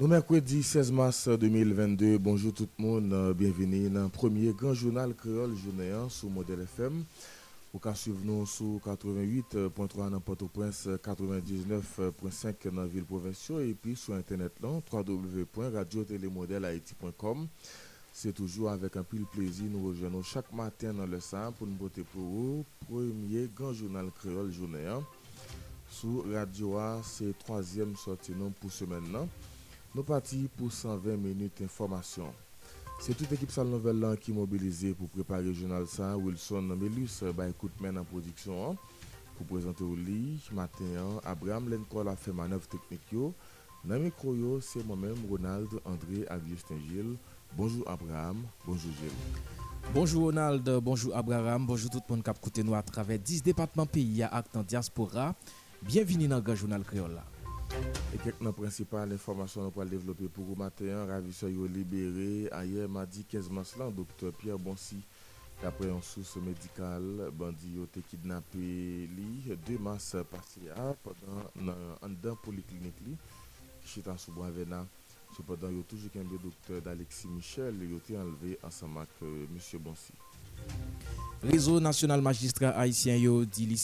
Nous, mercredi 16 mars 2022, bonjour tout le monde, bienvenue dans le premier grand journal créole journée sur Modèle FM. Vous pouvez suivre nous sur 88.3 dans Port-au-Prince, 99.5 dans ville provinciale et puis sur internet www.radiotélémodèlehaïti.com. C'est toujours avec un de plaisir nous rejoignons chaque matin dans le sein pour nous voter pour vous. Premier grand journal créole journée sur Radio A, c'est troisième sortie pour ce maintenant. Nous partons pour 120 minutes d'information. C'est toute l'équipe Salle Nouvelle qui est mobilisée pour préparer le journal ça. Wilson Melus, bah, écoute en production. Pour présenter au lit, matin, Abraham Lencol a fait manœuvre technique. Dans le micro, c'est moi-même, Ronald André Augustin Gilles. Bonjour Abraham, bonjour Gilles. Bonjour Ronald, bonjour Abraham, bonjour tout le monde qui a écouté nous à travers 10 départements pays à acte en diaspora. Bienvenue dans le journal créole. E kek nan prinsipal informasyon nou pral devlope pou kou maten, ravisoy yo libere ayer madi 15 mars lan, doktor Pierre Bonsi? Kapre yon sous medikal bandi yo te kidnap li 2 mars pasi a padan an dan poliklinik li chitan sou Boavena sou padan yo toujou kenbe doktor d'Alexis Michel yo te enleve ansamak M. Bonsi. Réseau national magistrat haïtien yo dit li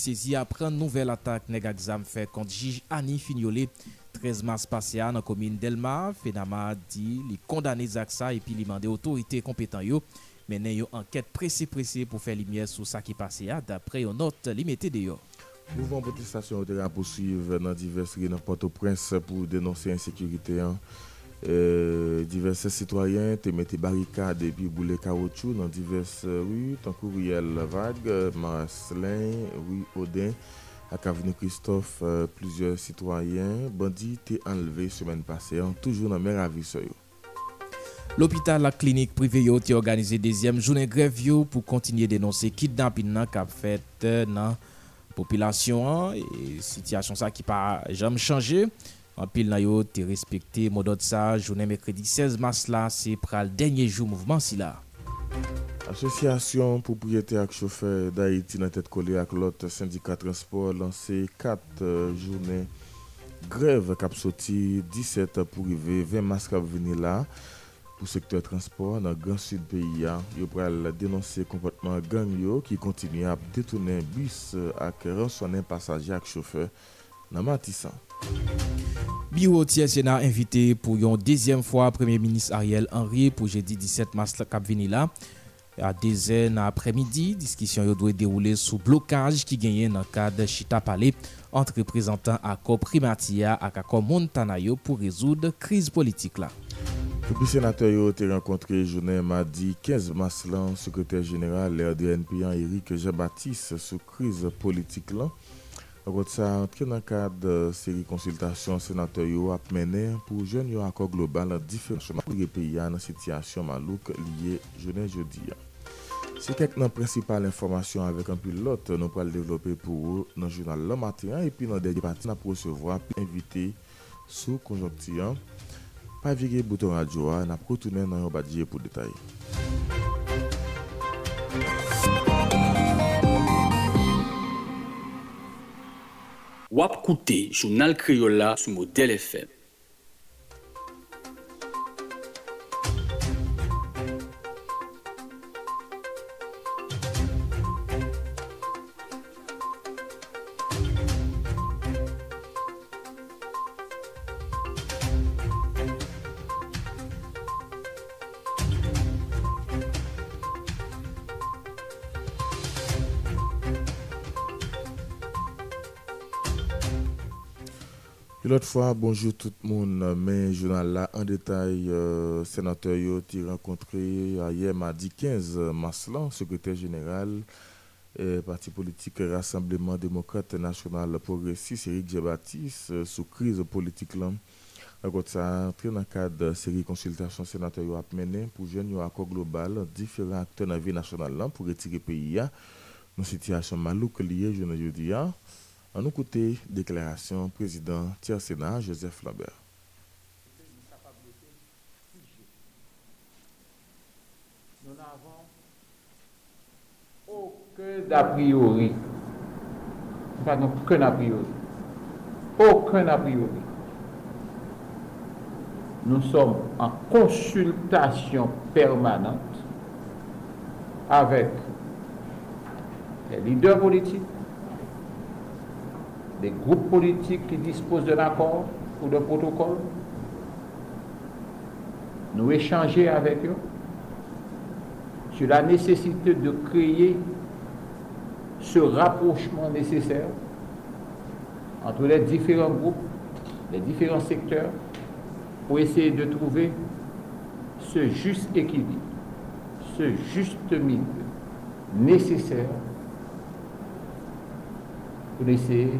une nouvelle attaque nèg exam fait contre juge Annie Fignolé 13 mars passé dans la commune Delma. Fenama dit li condamné Zaksa et puis li mandé autorité compétent yo mener une enquête pressée pressée pour faire lumière sur ça qui passé d'après une note limitée de yo. Mouvement protestation de poursuivre dans diverses rues dans Port-au-Prince pour dénoncer l'insécurité. Hein. Euh, diverse sitwayen te mette barikade epi boule kaoutchou nan diverse ru tankou Riel Vague, Marcelin, Rui Odin ak aveni Christophe, euh, plusieurs sitwayen bandi te enleve semen pase an toujou nan mer avisoyo L'hôpital la klinik prive yo te organize dezyem jounen grev yo pou kontinye denonse kidnapin nan kap fet euh, nan popilasyon an e sityasyon sa ki pa jam chanje Anpil nan yo te respekte modot sa, jounen mekredi 16 mars la, se pral denye jou mouvman si la. Asosyasyon poupriyete ak chofer da iti nan tet kole ak lot syndika transport lanse 4 euh, jounen greve kap soti 17 pou rive 20 mars kap veni la. Pou sektor transport nan Gran Sud PIA, yo pral denonse kompotman gang yo ki kontinu ap detounen bus euh, ak ranswanen pasaje ak chofer nan matisan. Biro tiye Sena invite pou yon dezyem fwa Premier Ministre Ariel Henry pou jedi 17 mars kap veni la. A dezen apremidi, diskisyon yo dwe deroule sou blokaj ki genye nan kade Chita Pale antre prezentan akor primatiya ak akor montana yo pou rezoud kriz politik la. Publi senatè yo te renkontre jounen madi 15 mars lan sekretèr jeneral lèr de NPI Eric Jean-Baptiste sou kriz politik lan. Ça entre dans le cadre de série consultation sénateur a mené pour jeune un accord global différents pays dans la situation malouk liée journée jeudi. C'est quelques principales informations avec un pilote nous pourrons développer pour vous dans le journal le matin et puis dans des parties pour recevoir invité sous conjoncture. Pas virer bouton détails. Wap koute, jounal Kriyola sou model FM. L'autre fois, bonjour tout le monde. Mais journal là en détail, euh, sénateur yo rencontré hier mardi 15 mars là, secrétaire général parti politique Rassemblement démocrate national progressiste Eric Jean-Baptiste euh, sous crise politique là. Alors ça entré dans le cadre de série consultation sénateur a mené pour jeune un accord global différents acteurs dans la vie nationale là pour retirer le pays dans une situation malouque liée je ne dis en nous côté déclaration président tiers Sénat Joseph Lambert. Nous n'avons aucun a priori. Pas aucun a priori. Aucun a priori. nous sommes en consultation permanente avec les leaders politiques, les groupes politiques qui disposent d'un accord ou d'un protocole. Nous échanger avec eux sur la nécessité de créer ce rapprochement nécessaire entre les différents groupes, les différents secteurs, pour essayer de trouver ce juste équilibre, ce juste milieu nécessaire pour essayer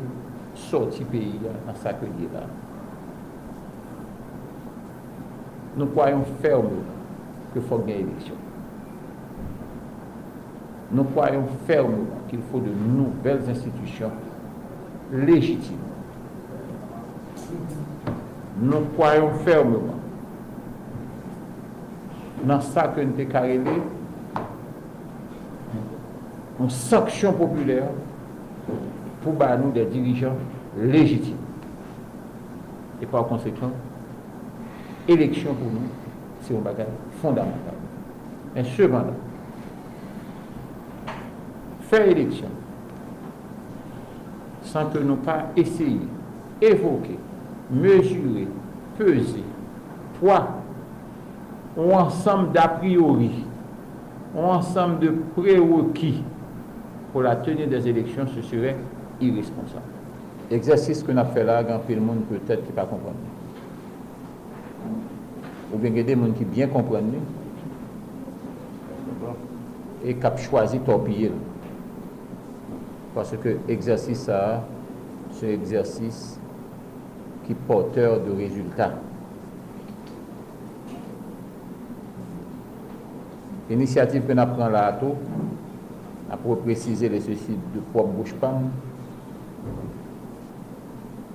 sorti peyi la, nan sa ke li la. Nou kwayon ferme ke fòk gen eleksyon. Nou kwayon ferme ki fò de nouvel institusyon lejitime. Nou kwayon ferme nan sa ke nte karele an saksyon popüler pour nous des dirigeants légitimes. Et par conséquent, élection pour nous, c'est un bagage fondamental. Mais cependant, faire élection sans que nous pas essayer, évoquer, mesurer, peser, poids, ou ensemble d'a priori, ou ensemble de prérequis pour la tenue des élections, ce serait irresponsable. Exercice que nous avons fait là, grand le monde peut-être qui ne pas comprendre. Ou bien des gens qui bien comprennent et qui ont choisi de. Parce que l'exercice, c'est un exercice qui est porteur de résultats. L'initiative que nous prenons là, pour préciser les ceci de propre bouche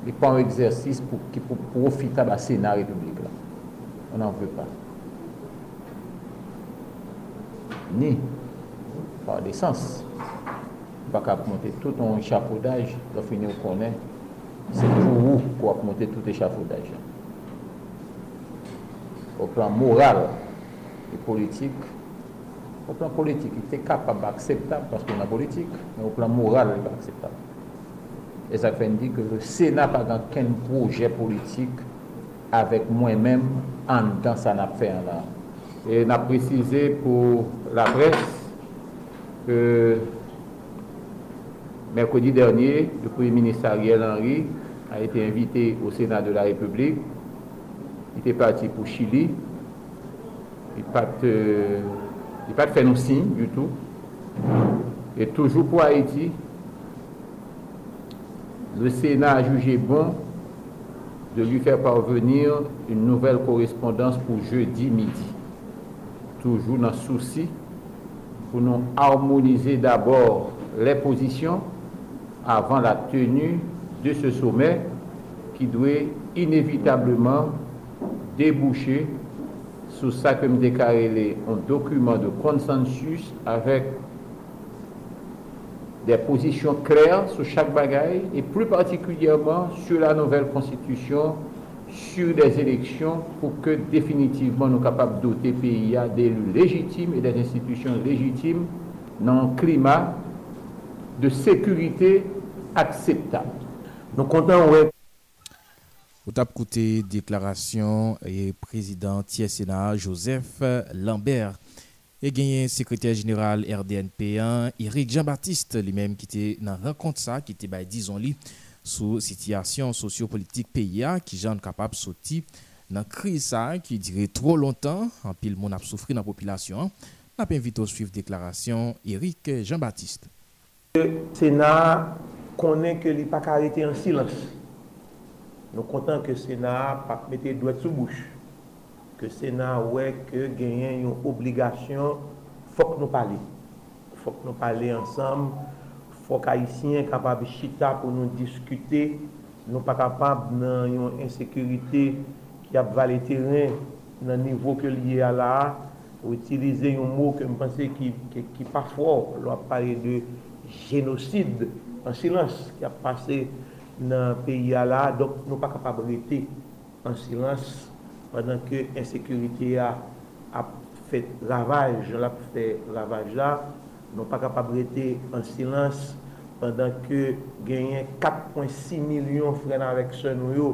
il pas un exercice pour, qui pour profiter de la Sénat République. Là. On n'en veut pas. Ni par l'essence pas qu'à monter tout un échafaudage, finit on connaît, c'est pour vous qu'on va monter tout échafaudage. Au plan moral et politique, au plan politique, il était capable d'acceptable parce qu'on a politique, mais au plan moral, il n'est pas acceptable. Et ça fait dire que le Sénat n'a pas aucun projet politique avec moi-même en dans sa affaire là. Et on a précisé pour la presse que Mercredi dernier, le Premier ministre Ariel Henry a été invité au Sénat de la République. Il était parti pour Chili. Il n'a pas, pas fait nos signes du tout. Et toujours pour Haïti, le Sénat a jugé bon de lui faire parvenir une nouvelle correspondance pour jeudi midi. Toujours dans le souci pour nous harmoniser d'abord les positions avant la tenue de ce sommet qui doit inévitablement déboucher sur ça que me un document de consensus avec des positions claires sur chaque bagaille et plus particulièrement sur la nouvelle constitution, sur des élections pour que définitivement nous capables de doter le pays d'élus légitimes et des institutions légitimes dans un climat de sécurité acceptable. Nous comptons, ouais. Vous avez écouté déclaration et président Sénat Joseph Lambert E genyen sekreter general RDNP1, Eric Jean-Baptiste li menm ki te nan renkont sa, ki te bay dizon li sou sityasyon sosyo-politik PIA ki jan kapap soti nan kri sa ki dire tro lontan an pil moun ap soufri nan popilasyon. Nap invito suiv deklarasyon Eric Jean-Baptiste. Sena konen ke li pa karete an silans. Nou kontan ke Sena pa mette dwet sou bouch. ke Sénat wè ke genyen yon obligasyon fòk nou pale. Fòk nou pale ansam, fòk haisyen kapab chita pou nou diskute, nou pa kapab nan yon insekurite ki ap vale teren nan nivou ke liye ala a, ou itilize yon mou ke mpense ki, ki, ki pa fòk, lò ap pale de genosid, an silans ki ap pase nan peyi ala, dok nou pa kapab rete an silans padan ke ensekurite a ap fè lavaj, la pou fè lavaj la, nou pa kapab rete an silans padan ke genyen 4.6 milyon fren avèk se nou yo,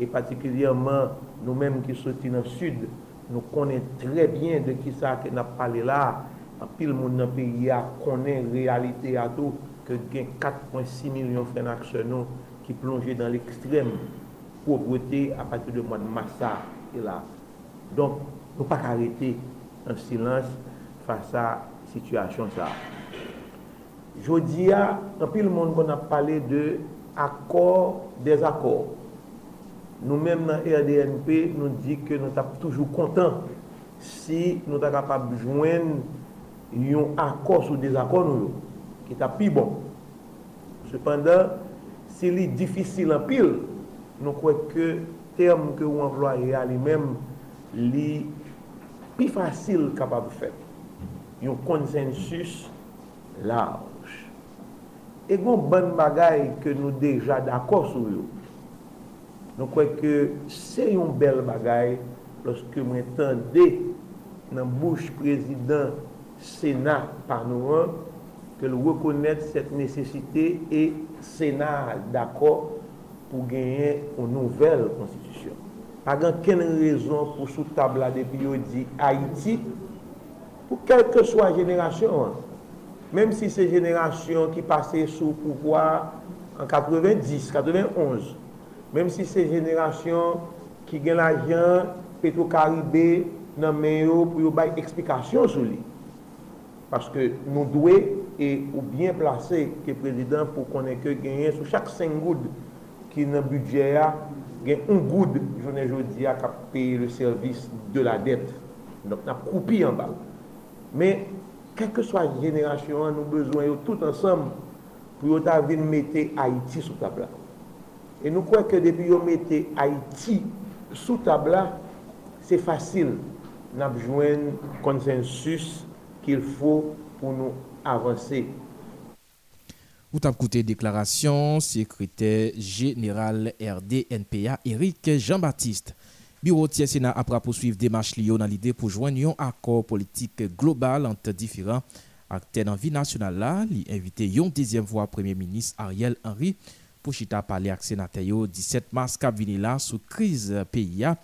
e patikilyèman nou menm ki soti nan sud, nou konen tre bien de ki sa ke nap pale la, an pil moun nan peyi a konen realite a tou, ke gen 4.6 milyon fren aksenon ki plonje dan l'ekstrem pobreté a pati de mwen massa. ki la. Donk, nou pa karete an silans fasa situasyon sa. Jodi ya, an pil moun kon ap pale de akor, dezakor. Nou menm nan RDNP, nou di ke nou tap toujou kontan si nou ta kapab jwen yon akor sou dezakor nou yo. Ki ta pi bon. Sependan, si li difisil an pil, nou kwe ke term ke ou employe a li menm li pi fasil kapab fèt. Yon konsensus large. E gon ban bagay ke nou deja d'akor sou yo. Nou kwe ke se yon bel bagay loske mwen tende nan bouche prezident Senat panouan ke l rekonnet set nesesite e Senat d'akor pou genye ou nouvel konstitisyon. Agan ken rezon pou sou tabla depi yo di Haiti, pou kelke swa jenerasyon, menm si se jenerasyon ki pase sou pouvoi an 90, 91, menm si se jenerasyon ki gen la jan petro karibé nan men yo pou yo bay eksplikasyon sou li. Paske nou dwe e ou bien plase ke prezident pou konen ke genyen sou chak 5 goud ki nan budget ya, gen un goud, jounen jodi ya, kap paye le servis de la det. Donk nan koupi an ba. Men, kelke swa jenerasyon an, nou bezwen yo tout ansam pou yo ta vin mette Haiti sou tabla. E nou kwen ke depi yo mette Haiti sou tabla, se fasil nan jwen konsensus ki l fo pou nou avanse. Vous avez écouté déclaration secrétaire général RDNPA Eric Jean-Baptiste. Bureau de Sénat après poursuivre démarche liée dans l'idée pour joindre un accord politique global entre différents acteurs dans la vie nationale là, invité une deuxième fois Premier ministre Ariel Henry pour chita parler avec sénateur 17 mars cap là sous crise pays a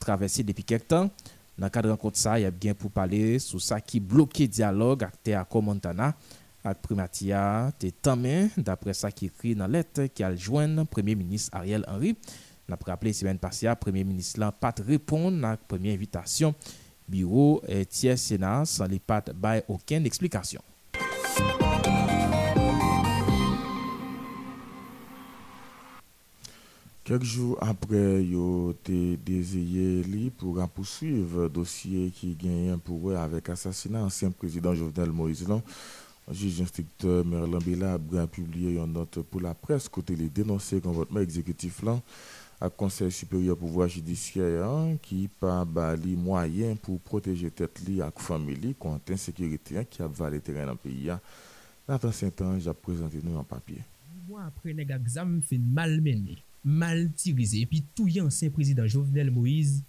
traversé depuis quelques temps. Dans le cadre de ça, il y a bien pour parler sur ça qui bloquait dialogue avec accord Montana ak primatiya te tamen dapre sa ki kri nan let ki aljwen Premier Ministre Ariel Henry. N ap rappele semen pasya, Premier Ministre lan pat repon ak Premier Invitation. Biro e tiye Sena san li pat bay oken eksplikasyon. Kek jou apre yo te dezeye li pou rampousuiv dosye ki genyen pou we avek asasina ansyen prezident Jovenel Moïse Lom. Juj instrikteur Merlan Bela ap gran publiye yon note pou la pres kote li denonse konvotman ekzekutif lan ak konsey superior pouvoi jidisye an ki pa ba li mwayen pou proteje tet li ak famili konten sekirite an ki ap vale teren an peyi an. Nathan Saint-Ange ap prezante nou an papye. Mwa apre neg ak zam fin malmeni, mal tirize, epi touye ansen prezident Jovenel Moïse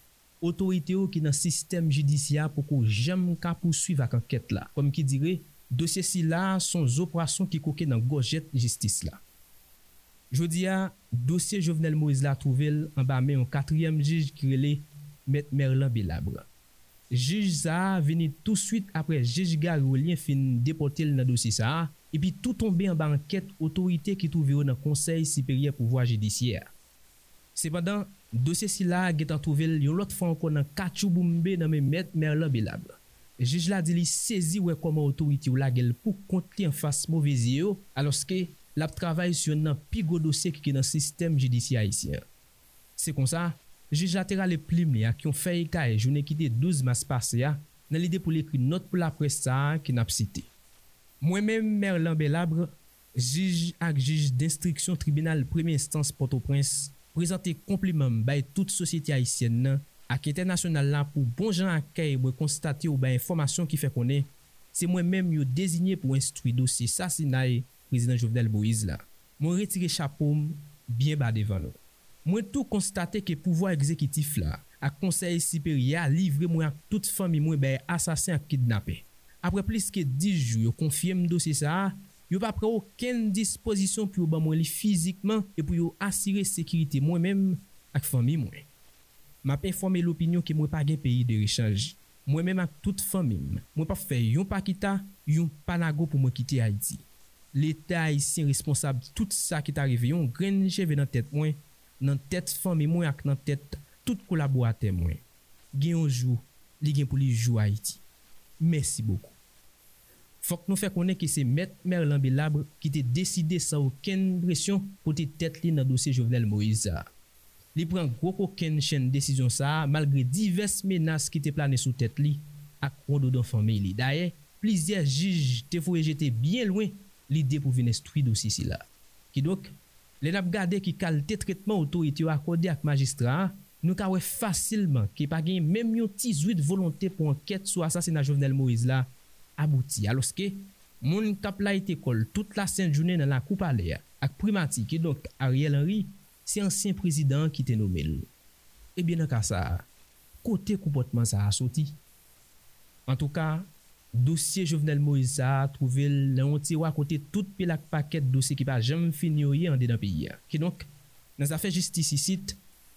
otorite yo ki nan sistem jidisya pou ko jem ka pousuiv ak anket la. Kom ki dire... dosye si la son zoprasyon ki koke nan gojet jistis la. Jodi a, dosye Jovenel Moïse la trouvel an ba men yon katryem jij kirele met Merlan Belabra. Jij sa veni tout suite apre jij Garolien fin depote l nan dosye sa, epi tout tombe an ba anket otorite ki trouve yo nan konsey siperye pouvoi jidisyer. Sepadan, dosye si la getan trouvel yon lot fwa ankon nan kachou boumbe nan men met Merlan Belabra. Jij la di li sezi wè koman otoriti ou la gel pou konti an fas mouvezi yo aloske lap travay sou nan pi go dosye ki ki nan sistem jidisi haisyen. Se kon sa, jij la tera le plim li a ki yon fey ka e jounen ki de 12 mas pase ya nan lide pou li ekri not pou la pres ki nap site. Mwen men Merlin Belabre, jij ak jij d'instriksyon tribunal premi instans Port-au-Prince prezante komplimem bay tout sosyete haisyen nan ak internasyonal la pou bon jan akay mwen konstate ou ba informasyon ki fe konen, se mwen menm yo dezinye pou instwi dosi sasina prezident Jovenel Moïse la. Mwen retire chapoum, bien ba devan nou. Mwen tou konstate ke pouvoi ekzekitif la, ak konsey siperya livre mwen ak tout fami mwen be asasin ak kidnapè. Apre plis ke 10 jou yo konfye m sa, yo pa pre oken disposisyon pou yo ba mwen li fizikman e pou yo asire sekirite mwen menm ak fami mwen. ma pe informe l'opinyon ki mwen pa gen peyi de rechanj. Mwen men ak tout famim, mwen pa fe yon pa kita, yon panago pou mwen kite Haiti. L'Etat Haitien responsab tout sa ki t'arive yon grenje ve nan tet mwen, nan tet famim mwen ak nan tet tout kolaborate mwen. Gen yon jou, li gen pou li jou Haiti. Mersi boku. Fok nou fè konen ki se Met Merlan Belabre ki te deside sa ouken presyon pou te tet li nan dosye Jovenel Moïse. li pren koko ken chen desisyon sa malgre divers menas ki te plane sou tet li ak rodo don fami li. Daye, plizye jij te fwe jete bien lwen li de pou vene stwi dosi si la. Ki dok, le nap gade ki kalte tretman otorite yo akode ak magistra, nou ka we fasilman ki pa gen menm yon ti zuit volonte pou anket sou asasina Jovenel Moïse la abouti. Aloske, moun kap la ite kol tout la sen jounen nan la koupa le ak primati ki dok Ariel Henry se ansyen prezident ki te nomel. Ebyen an ka sa, kote koupotman sa a soti. An tou ka, dosye Jovenel Moïse sa trouve le onti wakote tout pelak paket dosye ki pa jem finyoye an de dedan peyi ya. Ki donk, nan sa fe justice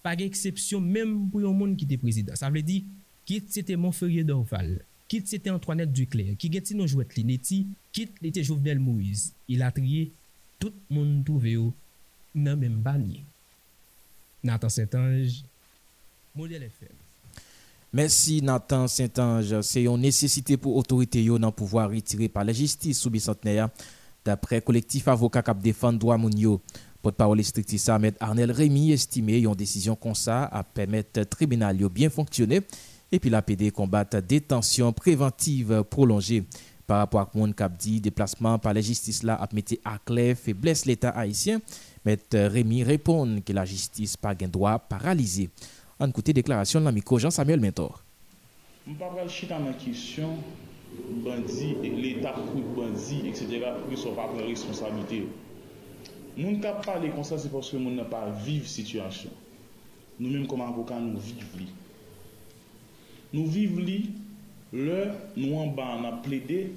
pa ge eksepsyon menm pou yon moun ki te prezident. Sa vle di, kit se te Monferye Dorval, kit se te Antoinette Ducler, ki gen ti nou jwet li neti, kit li te Jovenel Moïse. Il atriye, tout moun touve yo nan menm banye. Nathan Saint-Ange, FM. Merci Nathan Saint-Ange. C'est une nécessité pour autorité de pouvoir retirer par la justice sous bicentenaire d'après collectif avocat qui défend droit mounio. Porte-parole strictiste Ahmed Arnel Rémy estimé une décision comme ça à permettre tribunal bien fonctionner et puis la PD combattre détention préventive prolongée par rapport à mon cap dit déplacement par la justice là a mis à clair faiblesse l'état haïtien. Maître Rémi répond que la justice pas gain droit paralysé. En côté déclaration de l'amico Jean Samuel Mentor. Je ne pas dans la question bandit, l'État coûte bandit, etc. pour qu'ils ne pas prendre responsabilité. Nous ne pouvons parler comme ça, c'est parce que nous n'avons pas vivre situation. Nous-mêmes, comme avocats, nous vivons. Nous vivons le nous en bas, on a plaidé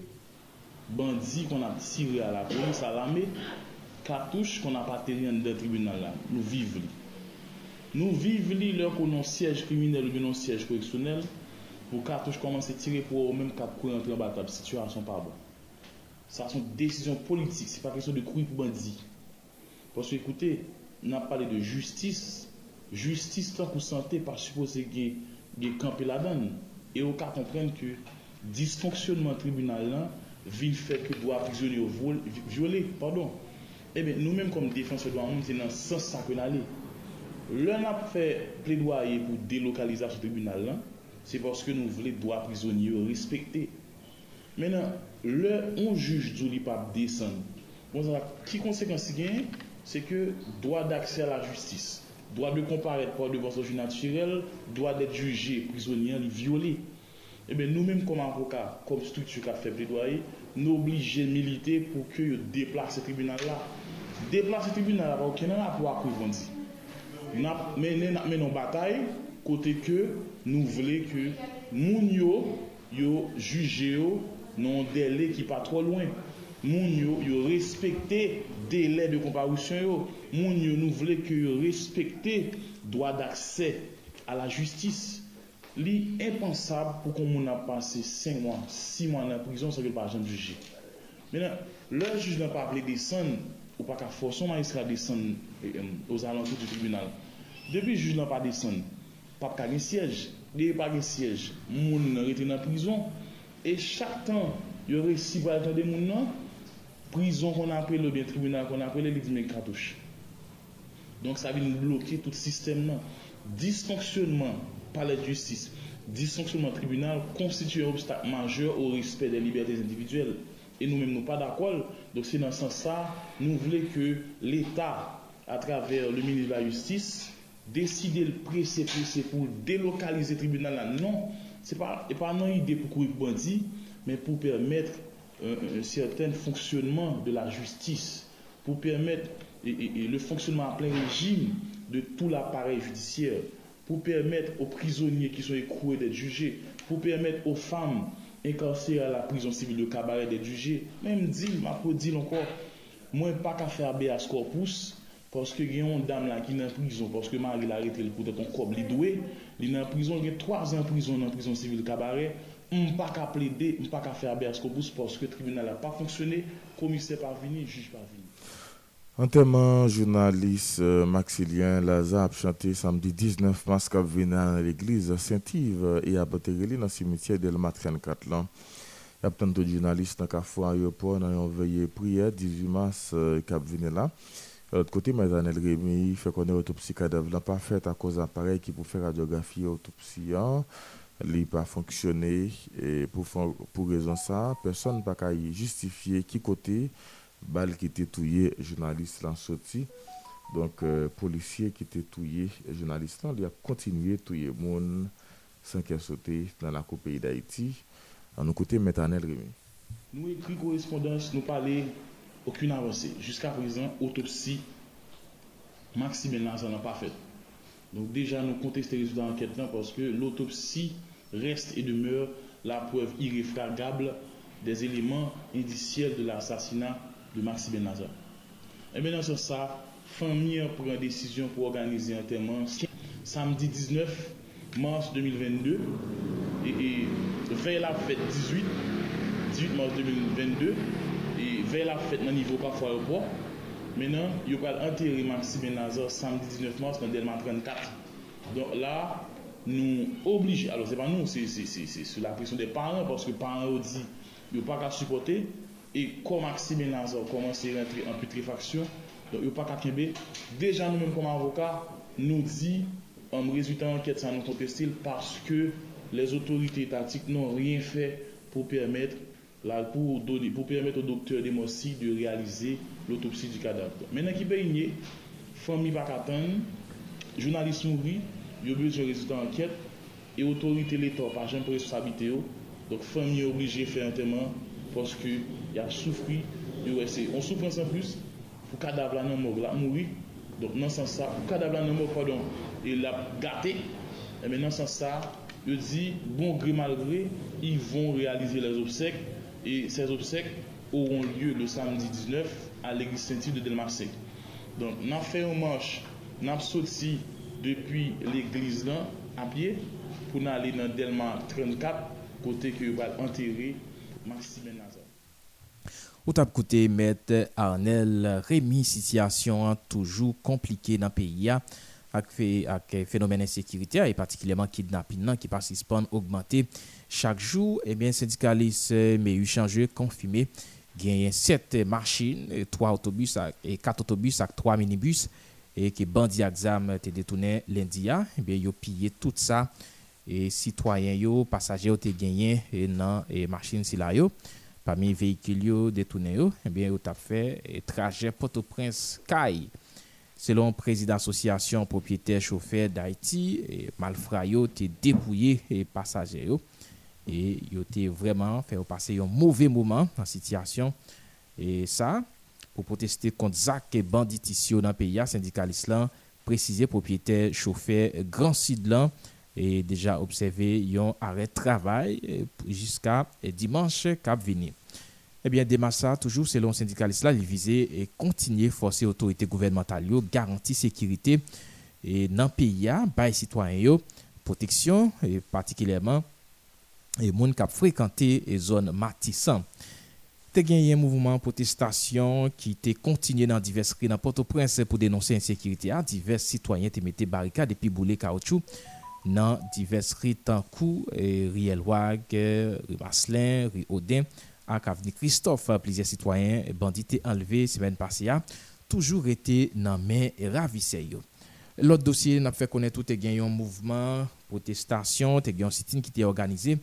bandit qu'on a tiré à la police, à l'armée. Me, katouche kon ap ateri an de tribunal la. Nou vive li. Nou vive li lèk ou non siyej kriminel ou non siyej koreksyonel pou katouche komanse tire pou ou mèm kat kou rentre an batab. Situasyon pa bon. Sa son desisyon politik. Se pa kresyon de kou pou bandi. Pwosou ekoute, nan pale de justis. Justis tan kou sante pa suppose ge kampe la dan. E ou ka komprenn ke disfonksyonman tribunal lan vil fèk do aprizoni ou viole. Pardon. Ebe nou mèm kom defanse do an moun se nan sens sa kwen ale. Le nap fè plèdouaye pou delokalizasyon tribunal lan, se porske nou vle doa prizonye ou respekte. Menan, le on djou li pap desan. Bon ki konsekansi gen, se ke doa d'aksè a la justis, doa de komparet pou a devon sojou naturel, doa det juje prizonye li viole. Ebe nou menm kom avoka, kom struktu ka fè plèdouaye, nou oblige milite pou ke yo deplase tribunal la. Deplase tribunal la, pa ou kenan la pou akou yon di. menen menon batay kote ke nou vle ke moun yo yo juje yo non dele ki pa tro lwen moun yo respekte dele de komparousyon yo. Moun yo nou vle ke yo respekte doa d'akse a la justis li impensab pou kon moun ap pase 5 moun 6 moun nan prison se ke pa jen juje menen le juj nan pa ple desan ou pa ka forson magistrat desen os eh, alantou di tribunal. Depi juj nan pa desen, pap ka gen siyej, deye pa gen siyej, moun nan rete nan prizon, e chak tan yore si bal tan de moun nan, prizon kon aprele ou bien tribunal kon aprele, li di men katouche. Donk sa vi nou blokye tout sistem nan. Disfonksyonman palet justice, disfonksyonman tribunal, konstituye obstak majeur ou respect de libertes individuel. E nou men nou pa dakwal, donk se nan san sa, nou vle ke l'Etat a traver le ministre de la justice, deside l prese prese pou delokalize tribunal la, non se pa nan ide pou kou yon bandi men pou permette un certain fonksyonman de la justis pou permette le fonksyonman a plen rejim de tout l aparel judisyer pour permettre aux prisonniers qui sont écroués d'être jugés, pour permettre aux femmes incarcérées à la prison civile de Cabaret d'être jugées. Même dit, ma dit encore, moi pas qu'à faire béas corpus, parce que il y a une dame là qui est en prison, parce que Marie l'a arrêté pour ton corps doué, il est en prison, il y a trois ans en prison dans la prison civile Cabaret, on pas qu'à plaider, on pas qu'à faire béas corpus parce que le tribunal n'a pas fonctionné, commissaire pas venu, juge pas venu. Enterrement journaliste euh, Maxilien Lazare chanté samedi 19 mars à à l'église Saint-Yves et à Botereli dans le cimetière de la 34 Il y a tant de journalistes dans carrefour aéroport dans une veillée prière 18 mars euh, qui venu là. De l'autre côté, Maïsanel Rémi fait connaître l'autopsie cadavre n'a pas fait à cause d'appareil qui pour faire radiographie autopsie. Il hein. n'a pas fonctionné et pour, pour raison ça, personne n'a pas justifier qui côté balle qui était touillé journaliste l'en sorti. Donc euh, policier qui était touillé journaliste il a continué touiller monde sans qu'il sauté dans la coupe pays d'Haïti. À nos côtés Métanel Rémi nous écrit correspondance nous parler aucune avancée. Jusqu'à présent autopsie Nazar n'a pas fait. Donc déjà nous contestons les résultats d'enquête parce que l'autopsie reste et demeure la preuve irréfragable des éléments indiciels de l'assassinat de Maxi Benazor. E menan sou sa, famye pou an desisyon pou organize an teman samdi 19 mars 2022 e vey la fèt 18 18 mars 2022 e vey la fèt nan nivou pa fwa yo po menan yo pral anteri Maxi Benazor samdi 19 mars nan delman 34 don la nou oblige, alo se pa nou se sou la presyon de paran, porske paran yo di yo pa ka supporte Et comme Maxime Nazar commence à rentrer en putréfaction, donc il n'y a pas Déjà, nous-mêmes comme avocats, nous dit, en résultat d'enquête, ça nous conteste parce que les autorités étatiques n'ont rien fait pour permettre, pour, donner, pour au docteur Demossi de réaliser l'autopsie du cadavre. Maintenant qui peut y famille pas journaliste mourir, il y a besoin de résultat d'enquête, et autorité l'État pas jamais responsabilité. Donc famille est poske y ap soufri, yo wese, on soufran san plus, pou kadav la nan mor la mouri, donk nan san sa, pou kadav la nan mor, pardon, e la gate, e eh men nan san sa, yo di, bon gre malgre, y von realize les obsèk, et ces obsèk oron liye le samdi 19 a l'Eglise Saint-Yves de Delmarsèk. Donk nan fè yon manche, nan ap soti depi l'Eglise lan, apye, pou nan alè nan Delmar 34, kote ki yo bal enterre Maxi Benazor. Ou tap koute met Arnel Remy, sityasyon toujou komplike nan peyi ya ak, fe, ak fenomen ensekirite e patikileman kidnapin nan ki pasispan augmente chak jou. Eh Ebyen syndikalis eh, me yu chanje konfime genyen 7 machin, 3 eh, otobus ak 4 otobus ak 3 minibus e ki bandi aksam te detounen lendi ya. Ebyen yo piye tout sa. Et citoyens yo passagers ont gagné dans les machines si là parmi véhicules yo détournés et eh bien ont fait trajet Port-au-Prince Caille. Selon président association propriétaire chauffeur d'Haïti malfra yo te dépouillé et passagers yo. Et yo vraiment fait passer un mauvais moment dans situation. Et ça pour protester contre Zach et banditisme dans le pays syndicaliste là précisé propriétaire chauffeur Grand Sidlan et déjà observé un arrêt de travail euh, jusqu'à euh, dimanche cap venu. Eh bien, Demassa, toujours selon syndicaliste là, il visait et continuer à forcer l'autorité gouvernementale garantir sécurité et dans le pays, par citoyens, protection, et particulièrement les gens qui fréquenté les zones matissantes. Il y a un mouvement protestation qui a continué dans divers rues dans pour dénoncer l'insécurité. Divers citoyens mis des barricades et puis boulé caoutchouc nan divers e, ri tankou, Riel Wag, e, Ri Maslin, Ri Odin, ak avni Christophe, plizye sitwayen, e, bandite enleve semen pase ya, toujou rete nan men ravise yo. Lot dosye nap fe konen tou te gen yon mouvman, protestasyon, te gen yon sitin ki te organize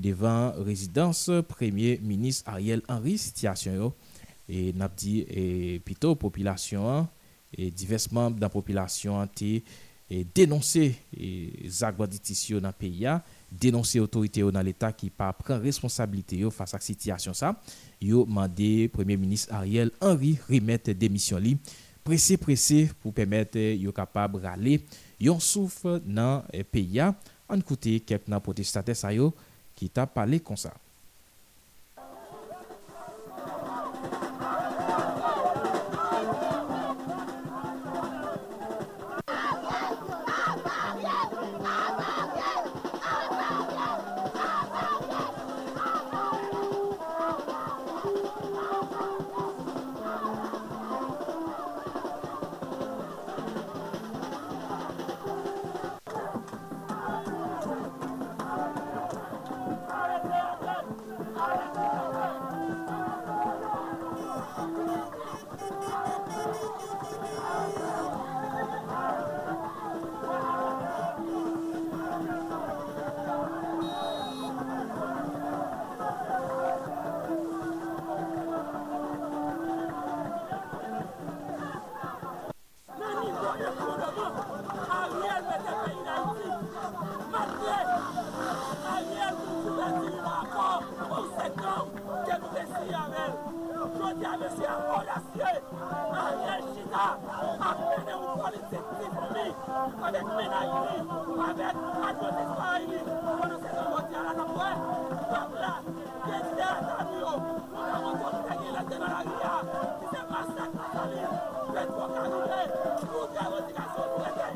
devan rezidans Premier Ministre Ariel Henry, sityasyon yo, e nap di e, pito populasyon an, e divers memb dan populasyon an te et dénoncer les agro-ditissions dans le pays, dénoncer l'autorité dans l'État qui pas prend responsabilité face à cette situation. Ça, yo demandé Premier ministre Ariel Henry remettre démission li, pressé pressé pour permettre yo capable râler yon souffle dans le pays. En écouter quelques protestateurs qui t'a parlé comme ça.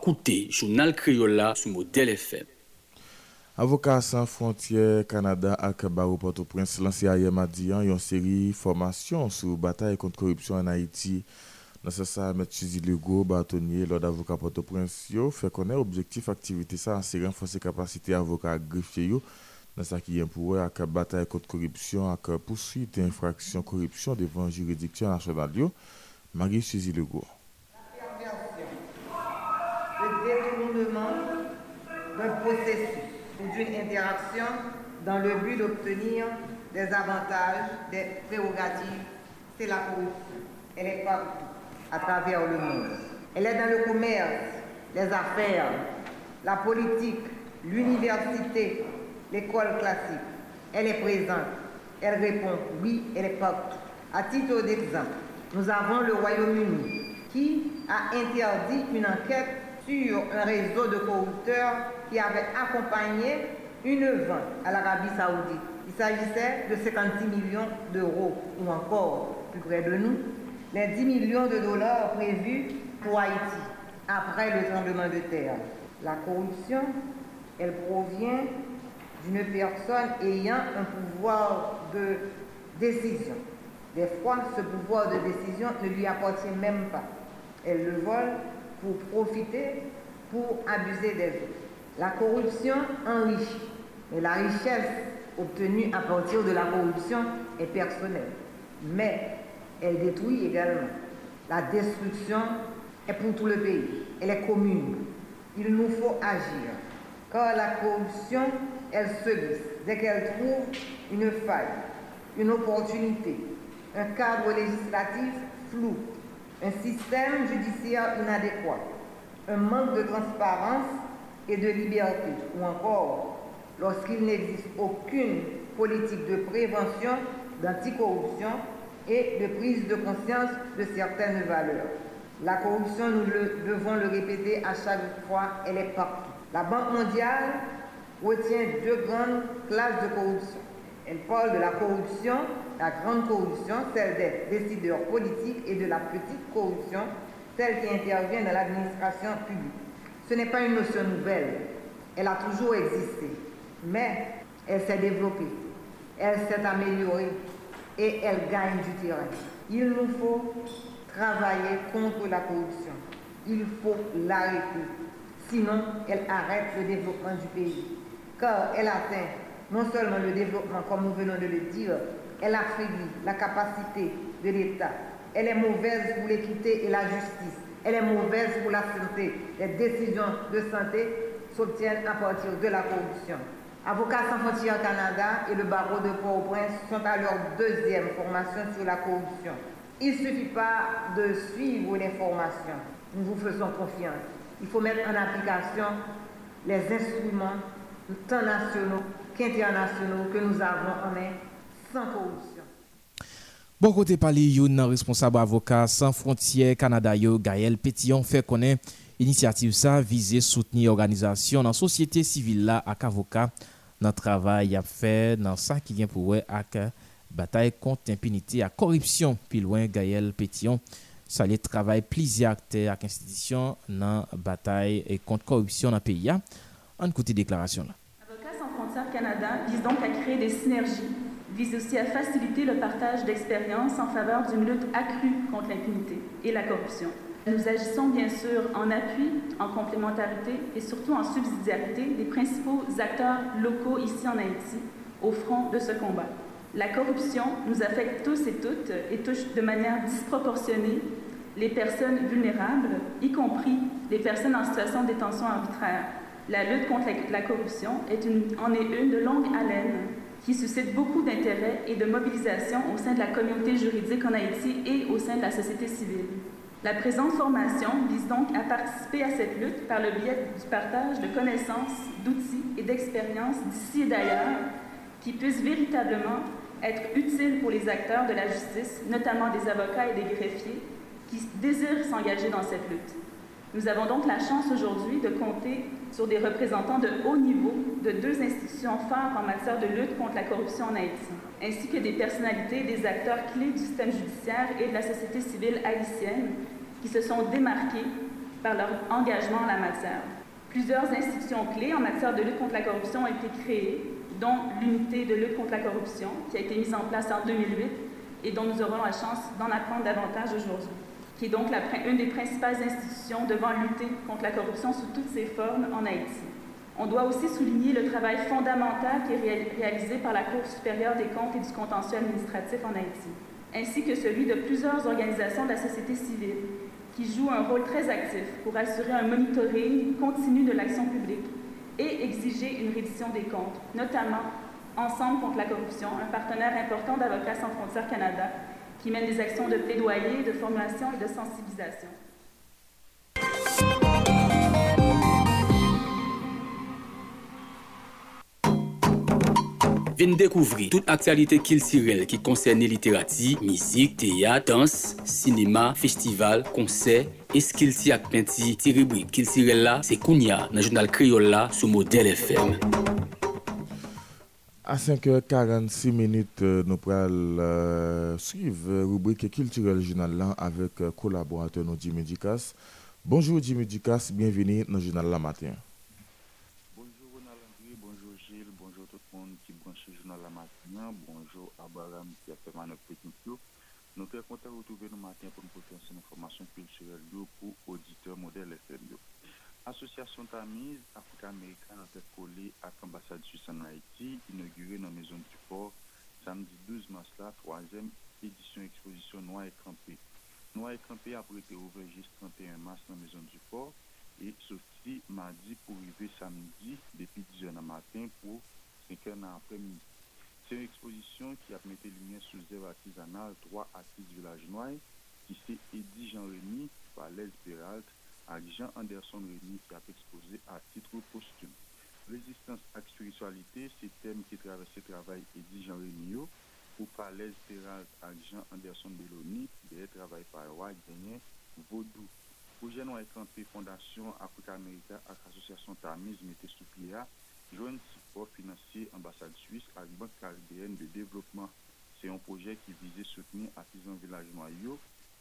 koute jounal kriyola sou model FM. Avokat San Frontier Kanada ak Barou Port-au-Prince lanse a ye madiyan yon seri formasyon sou batay kont korupsyon an Haiti. Nan se sa met Chizi Lego, batonye, lode avokat Port-au-Prince yo, fe konen objektif aktivite sa an se renfose kapasite avokat grifye yo. Nan sa ki yon pouwe ak batay kont korupsyon ak pousuit infraksyon korupsyon devan juridiksyon nasyonal yo. Marie Chizi Lego. Dans le but d'obtenir des avantages, des prérogatives, c'est la corruption. Elle est partout, à travers le monde. Elle est dans le commerce, les affaires, la politique, l'université, l'école classique. Elle est présente. Elle répond oui, elle est partout. À titre d'exemple, nous avons le Royaume-Uni qui a interdit une enquête sur un réseau de corrupteurs qui avait accompagné une vente à l'Arabie saoudite. Il s'agissait de 56 millions d'euros ou encore, plus près de nous, les 10 millions de dollars prévus pour Haïti après le tremblement de terre. La corruption, elle provient d'une personne ayant un pouvoir de décision. Des fois, ce pouvoir de décision ne lui appartient même pas. Elle le vole pour profiter, pour abuser des autres. La corruption enrichit, mais la richesse obtenue à partir de la corruption est personnelle. Mais elle détruit également. La destruction est pour tout le pays, elle est commune. Il nous faut agir, car la corruption, elle se glisse dès qu'elle trouve une faille, une opportunité, un cadre législatif flou, un système judiciaire inadéquat, un manque de transparence et de liberté, ou encore lorsqu'il n'existe aucune politique de prévention, d'anticorruption et de prise de conscience de certaines valeurs. La corruption, nous devons le répéter à chaque fois, elle est partout. La Banque mondiale retient deux grandes classes de corruption. Elle parle de la corruption, la grande corruption, celle des décideurs politiques, et de la petite corruption, celle qui intervient dans l'administration publique. Ce n'est pas une notion nouvelle, elle a toujours existé, mais elle s'est développée, elle s'est améliorée et elle gagne du terrain. Il nous faut travailler contre la corruption. Il faut l'arrêter. Sinon, elle arrête le développement du pays. Car elle atteint non seulement le développement, comme nous venons de le dire, elle affaiblit la capacité de l'État. Elle est mauvaise pour l'équité et la justice. Elle est mauvaise pour la santé. Les décisions de santé s'obtiennent à partir de la corruption. Avocats sans frontières Canada et le barreau de Port-au-Prince sont à leur deuxième formation sur la corruption. Il ne suffit pas de suivre les formations. Nous vous faisons confiance. Il faut mettre en application les instruments tant nationaux qu'internationaux que nous avons en main sans corruption. Bon côté pali yon responsable avocat sans frontières Canada Gaël Pétillon fait connaître initiative ça visée soutenir organisation dans société civile là avec avocat dans travail a fait dans ça qui vient pour ouais avec bataille contre impunité et corruption. Puis loin Gaël Pétillon ça les travail plusieurs acteurs avec institution dans bataille et contre corruption dans le pays on écoute déclaration là. Avocats sans frontières Canada vise donc à créer des synergies vise aussi à faciliter le partage d'expériences en faveur d'une lutte accrue contre l'impunité et la corruption. Nous agissons bien sûr en appui, en complémentarité et surtout en subsidiarité des principaux acteurs locaux ici en Haïti au front de ce combat. La corruption nous affecte tous et toutes et touche de manière disproportionnée les personnes vulnérables, y compris les personnes en situation de détention arbitraire. La lutte contre la, corruption est en est une de longue haleine qui suscite beaucoup d'intérêt et de mobilisation au sein de la communauté juridique en Haïti et au sein de la société civile. La présente formation vise donc à participer à cette lutte par le biais du partage de connaissances, d'outils et d'expériences d'ici et d'ailleurs qui puissent véritablement être utiles pour les acteurs de la justice, notamment des avocats et des greffiers, qui désirent s'engager dans cette lutte. Nous avons donc la chance aujourd'hui de compter sur des représentants de haut niveau de deux institutions phares en matière de lutte contre la corruption en Haïti, ainsi que des personnalités et des acteurs clés du système judiciaire et de la société civile haïtienne qui se sont démarqués par leur engagement en la matière. Plusieurs institutions clés en matière de lutte contre la corruption ont été créées, dont l'unité de lutte contre la corruption, qui a été mise en place en 2008 et dont nous aurons la chance d'en apprendre davantage aujourd'hui, qui est donc une des principales institutions devant lutter contre la corruption sous toutes ses formes en Haïti. On doit aussi souligner le travail fondamental qui est réalisé par la Cour supérieure des comptes et du contentieux administratif en Haïti, ainsi que celui de plusieurs organisations de la société civile qui jouent un rôle très actif pour assurer un monitoring continu de l'action publique et exiger une reddition des comptes, notamment Ensemble contre la corruption, un partenaire important d'Avocats sans frontières Canada qui mène des actions de plaidoyer, de formation et de sensibilisation. Vin découvrir toute actualité culturelle qui concerne littérature, musique, théâtre, danse, cinéma, festival, concert, et ce qu'il s'y a peinti, rubrique culturelle là, c'est Kounia, le journal créole là, sous modèle FM. À 5h46 minutes, euh, nous allons euh, suivre la rubrique culturelle journal là avec euh, collaborateur Jimmy Ducasse. Bonjour Jimmy Ducasse, bienvenue dans le journal la matin. bonjour Abraham qui a fait notre technique. Nous sommes très contents de retrouver nous matin pour nous porter une information culturelle pour auditeurs modèles FM. Association Tamise Afrique américaine interpellée à l'ambassade suisse en Haïti, inaugurée dans la maison du port samedi 12 mars, la troisième édition exposition Noir et Crampé. Noir et Crampé a été ouvert juste 31 mars dans la maison du port et sorti mardi pour arriver samedi depuis 10 h du matin pour 5 Se yon ekspozisyon ki ap mette lumiye sou zèv artisanal 3 atis vilaj nouay ki se Edi Jean Remy pa lèz Peralt ak Jean Anderson Remy ki ap ekspose a titre postume. Rezistans ak spiritualite se tem ki travesse travay Edi Jean Remy yo ou pa lèz Peralt ak Jean Anderson Belloni deye travay parwa genye Vodou. Proje nou ekampi fondasyon Afrika Amerika ak asosyasyon Tamiz mette sou piya joint support financier ambassade suisse la Banque caribéenne de développement. C'est un projet qui visait soutenir artisans villageois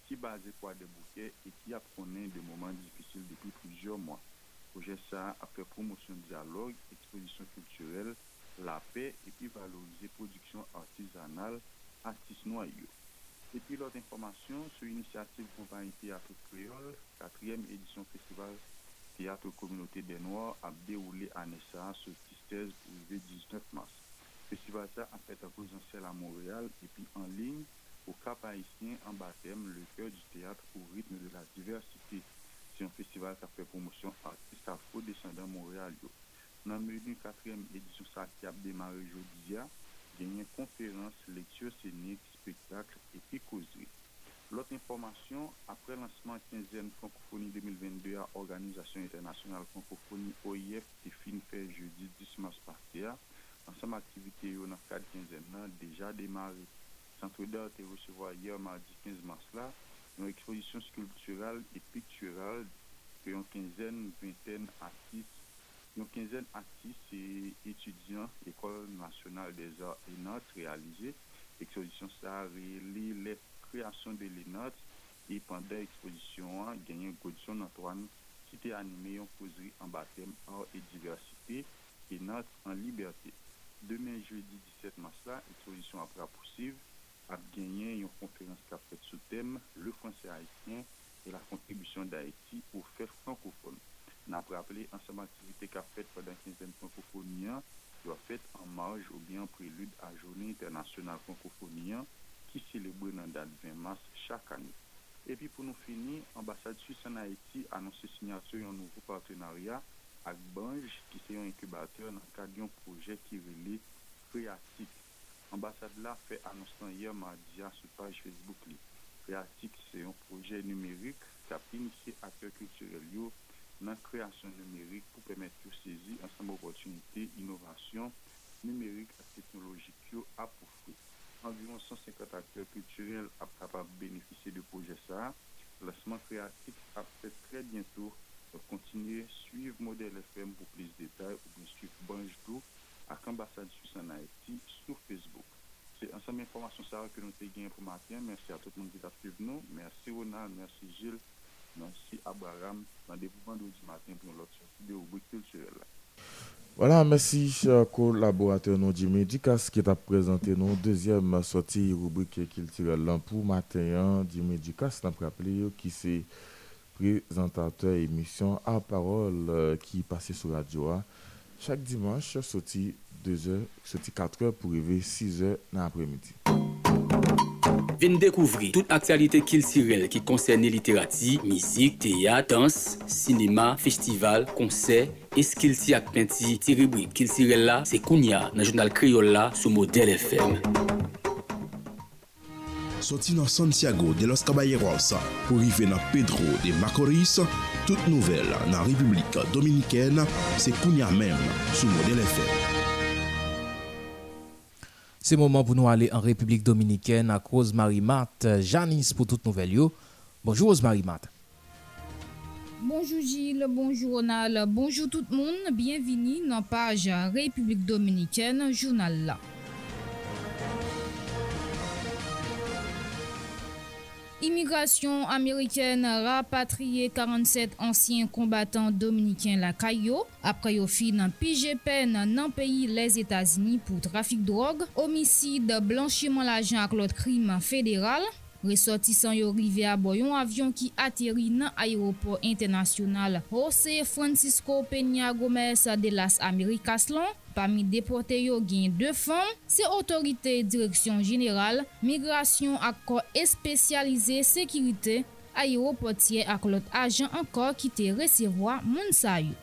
qui basé quoi des bouquets et qui apprenait des moments difficiles depuis plusieurs mois. Le projet ça a fait promotion de dialogue, exposition culturelle, la paix et puis valoriser production artisanale, artistes noyaux. Et puis l'autre information sur l'initiative Compagnie Théâtre Créole, quatrième édition festival théâtre communauté des Noirs a déroulé à Nessa ce 16 pour le 19 mars. Le festival a fait un présentiel à Montréal et puis en ligne au Cap Haïtien en baptême, le cœur du théâtre au rythme de la diversité. C'est un festival qui a fait promotion artistes afro-descendants Montréal. Dans le quatrième édition ça qui a démarré aujourd'hui, il y a une conférence, lecture scénique, spectacle et puis causerie. L'autre information, après le lancement 15e francophonie 2022 à Organisation internationale francophonie OIF, qui finit fait jeudi 10 mars passé, ensemble activité dans le cadre 15e là, déjà démarré. Centre d'art est recevoir hier mardi 15 mars là, une exposition sculpturale et picturale que une quinzaine, vingtaine artistes, une quinzaine artistes et étudiants, École nationale des arts et notes réalisés. Exposition ça les kreasyon de linot e pandan ekspozisyon an genyen Godson Antoine ki te anime yon pozri an batem or e diversite e not an liberté. Demen jeudi 17 mars la, ekspozisyon apra poussiv ap genyen yon konferans ka fet sou tem le fransè haïtien e la kontribusyon d'Haïti ou fè francophone. Nan ap rappele ansama aktivite ka fet padan 15e francophonean yo a fet an marj ou bien prelude a Journée Internationale Francophonean ki celebre nan dat 20 mars chak ane. Epi pou nou fini, ambasade Suisse an Haiti anonsi signatyo yon nouvo partenarya ak Banj ki se yon inkubateur nan kad yon proje ki rele Kreatik. Ambasade la fe anonsan yon mardia sou page Facebook li. Kreatik se yon proje numerik kap inisye akter kulturel yo nan kreasyon numerik pou pemet yo sezi ansanm opotunite inovasyon numerik ak teknologik yo apofwe. environ 150 akteur kulturel ap kapap benefise de proje sa. Plasman kreatif ap fet tre bientou kontinye suiv model FM pou plis detay ou pou suiv Banjdo ak ambasade Sus en Haiti sou Facebook. Se ansam informasyon sa wè ke nou te gen pou matyen. Mersi a tout moun ki ta suiv nou. Mersi Ronald, mersi Gilles, mersi Abraham. Nan devouvan nou di matyen pou nou lot sou de oubou kulturel la. Voilà, merci cher collaborateur non Jimmy Dukas qui t'a présenté nos deuxième sortie rubrique culturelle pour matin. Jimmy Dukas n'a pas qui c'est présentateur émission à parole euh, qui passait sur radio. hein. Chaque dimanche, sorti 2h, sorti 4h pour arriver 6h dans l'après-midi. Vin dekouvri tout aktualite kiltirel ki konserne literati, mizik, teyat, dans, sinema, festival, konser, eskilti ak penti, ti ribri kiltirel la, se kounya nan jounal kriol la sou model FM. Soti nan Santiago de los Caballeros pou rive nan Pedro de Macorís, tout nouvel nan Republika Dominikèn se kounya menm sou model FM. C'est le moment pour nous aller en République dominicaine à cause Marie-Mat, Janice pour toute nouvelle. yo. Bonjour Marie-Mat. Bonjour Gilles, bonjour Ronald, bonjour tout le monde, bienvenue dans la page République Dominicaine, journal. Immigrasyon Ameriken rapatriye 47 ansyen kombatan Dominiken Lakayo apre yo fi nan pije pen nan peyi les Etasini pou trafik drog, omisid blanchiman lajan ak lot krim federal, Resortisan yo rive a boyon avyon ki ateri nan aéroport internasyonal Jose Francisco Peña Gomez de las Amerikas lan, pami depote yo gen 2 fam, se otorite direksyon general, migrasyon ak kor espesyalize sekirite, aéroportye ak lot ajan an kor ki te resevoa moun sa yo.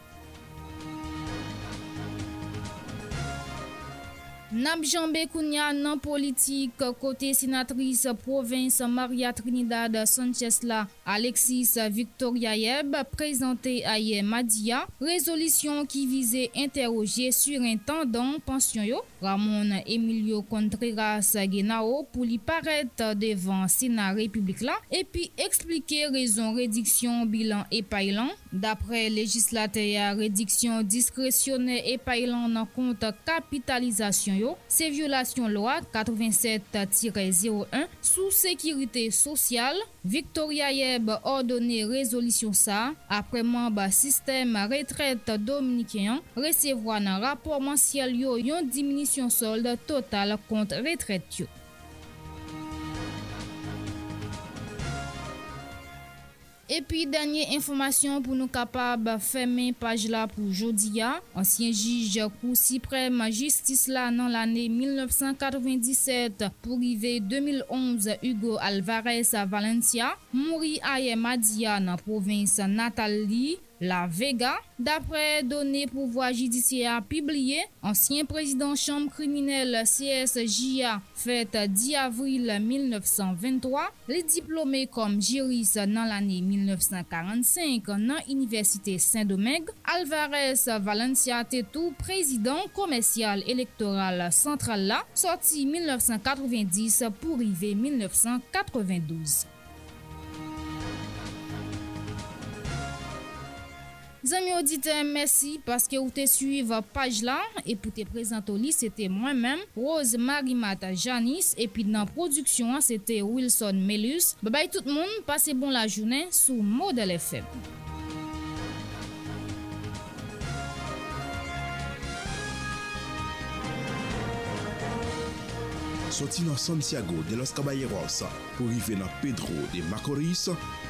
Nabjanbe Kounia nan politik kote senatris provins Maria Trinidad Sanchez la. Alexis Victoriaeb prezante a ye Madia rezolisyon ki vize interroje sur intendant pensyon yo. Ramon Emilio Contreras Genao pou li paret devan Sena Republik la epi eksplike rezon rediksyon bilan epaylan. Dapre legislateya rediksyon diskresyonè epaylan nan kont kapitalizasyon yo, se violasyon loa 87-01 sou sekirite sosyal Victoriaeb Maghreb ordone rezolisyon sa apreman ba sistem retret Dominikyan resevwa nan rapor mansyal yo yon diminisyon solde total kont retret yo. E pi denye informasyon pou nou kapab fèmè paj la pou jodi ya, ansyen jij kou siprem jistis la nan l'anè 1997 pou rive 2011 Hugo Alvarez Valencia, mouri aye madia nan provins natal li, La Vega, d'après données pouvoir judiciaire publié, ancien président chambre criminelle CSJA, fait 10 avril 1923, les diplômé comme juriste dans l'année 1945 dans l'Université Saint-Domingue, Alvarez Valencia Tetou, président commercial électoral central là, sorti 1990 pour arriver 1992. Zami audite, mersi paske ou te suive page la e pou te prezento li, se te mwen men Rose Marimata Janis. Epi nan produksyon an, se te Wilson Melus. Babay tout moun, pase bon la jounen sou Model FM Soti nan Santiago de los Caballeros pou rive nan Pedro de Macorís,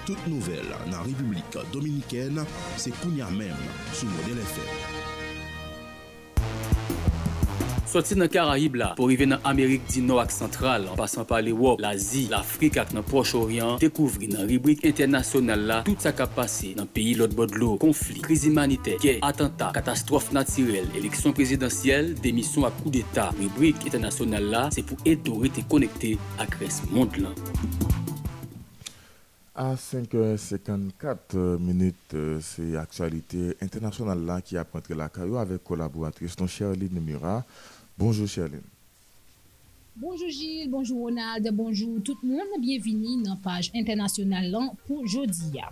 tout nouvel nan Republik Dominikèn se kounya menm sou model FM. Sorti dans Caraïbes là, pour arriver dans Amérique du Nord et centrale, en passant par l'Europe, l'Asie, l'Afrique et dans le Proche-Orient, découvrir dans la rubrique internationale là, tout ça qui a passé dans le pays l'autre bord de l'eau, conflit, crise humanitaire, guerre, attentat, catastrophe naturelle, élection présidentielle, démission à coup d'État. Rubrique internationale là, c'est pour aider à rester connecté à ce monde là. À 5h54 minutes, euh, c'est l'actualité internationale là qui a pointé la caillou avec collaboratrice non Charline Mura. Bonjour Charline. Bonjour Gilles, bonjour Ronald, bonjour tout moun. Bienveni nan page internasyonal lan pou jodi ya.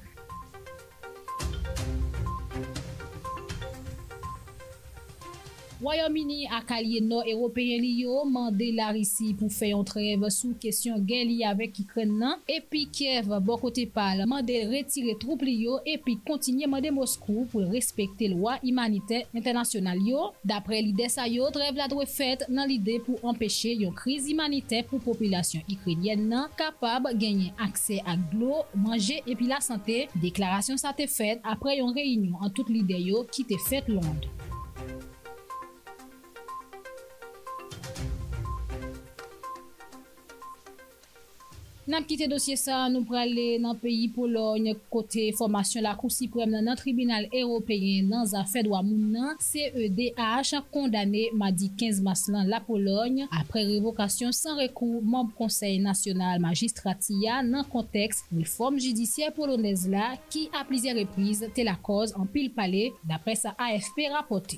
Royaume-Uni ak alye nou Européen li yo mande la risi pou fè yon trev sou kesyon gen li avèk ikren nan epi Kiev bokote pal mande retire troup li yo epi kontinye mande Moskou pou respekte lwa imanite internasyonal yo. Dapre lide sa yo, trev la dwe fèt nan lide pou empèche yon kriz imanite pou populasyon ikrenyen nan kapab genyen akse ak glo, manje epi la sante. Deklarasyon sa te fèt apre yon reynyon an tout lide yo ki te fèt Londres. Nan pkite dosye sa, nou prale nan peyi Polonye kote formasyon la kou siprem nan nan tribunal Eropeyen nan zafed wamoun nan CEDH kondane madi 15 mas lan la Polonye apre revokasyon san rekou mamb konsey nasyonal magistratiya nan konteks reform jidisye polonez la ki a plize reprise te la koz an pil pale dapre sa AFP rapote.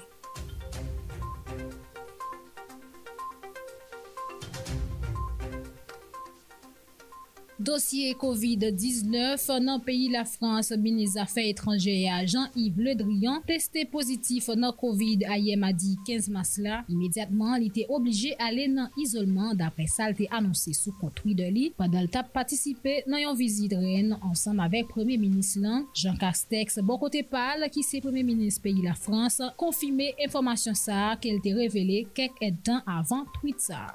Dosye COVID-19 nan peyi la Frans, Minis Afè Etranje ya Jean-Yves Le Drian testè pozitif nan COVID a ye madi 15 mas la. Imediatman li te oblije ale nan isolman dapre sal te anonsè sou kontri de li. Padal tap patisipe nan yon vizit ren ansam avek Premier Minis lan. Jean Castex bon kote pal ki se Premier Minis peyi la Frans konfime informasyon sa ke el te revele kek etan avan tweet sa.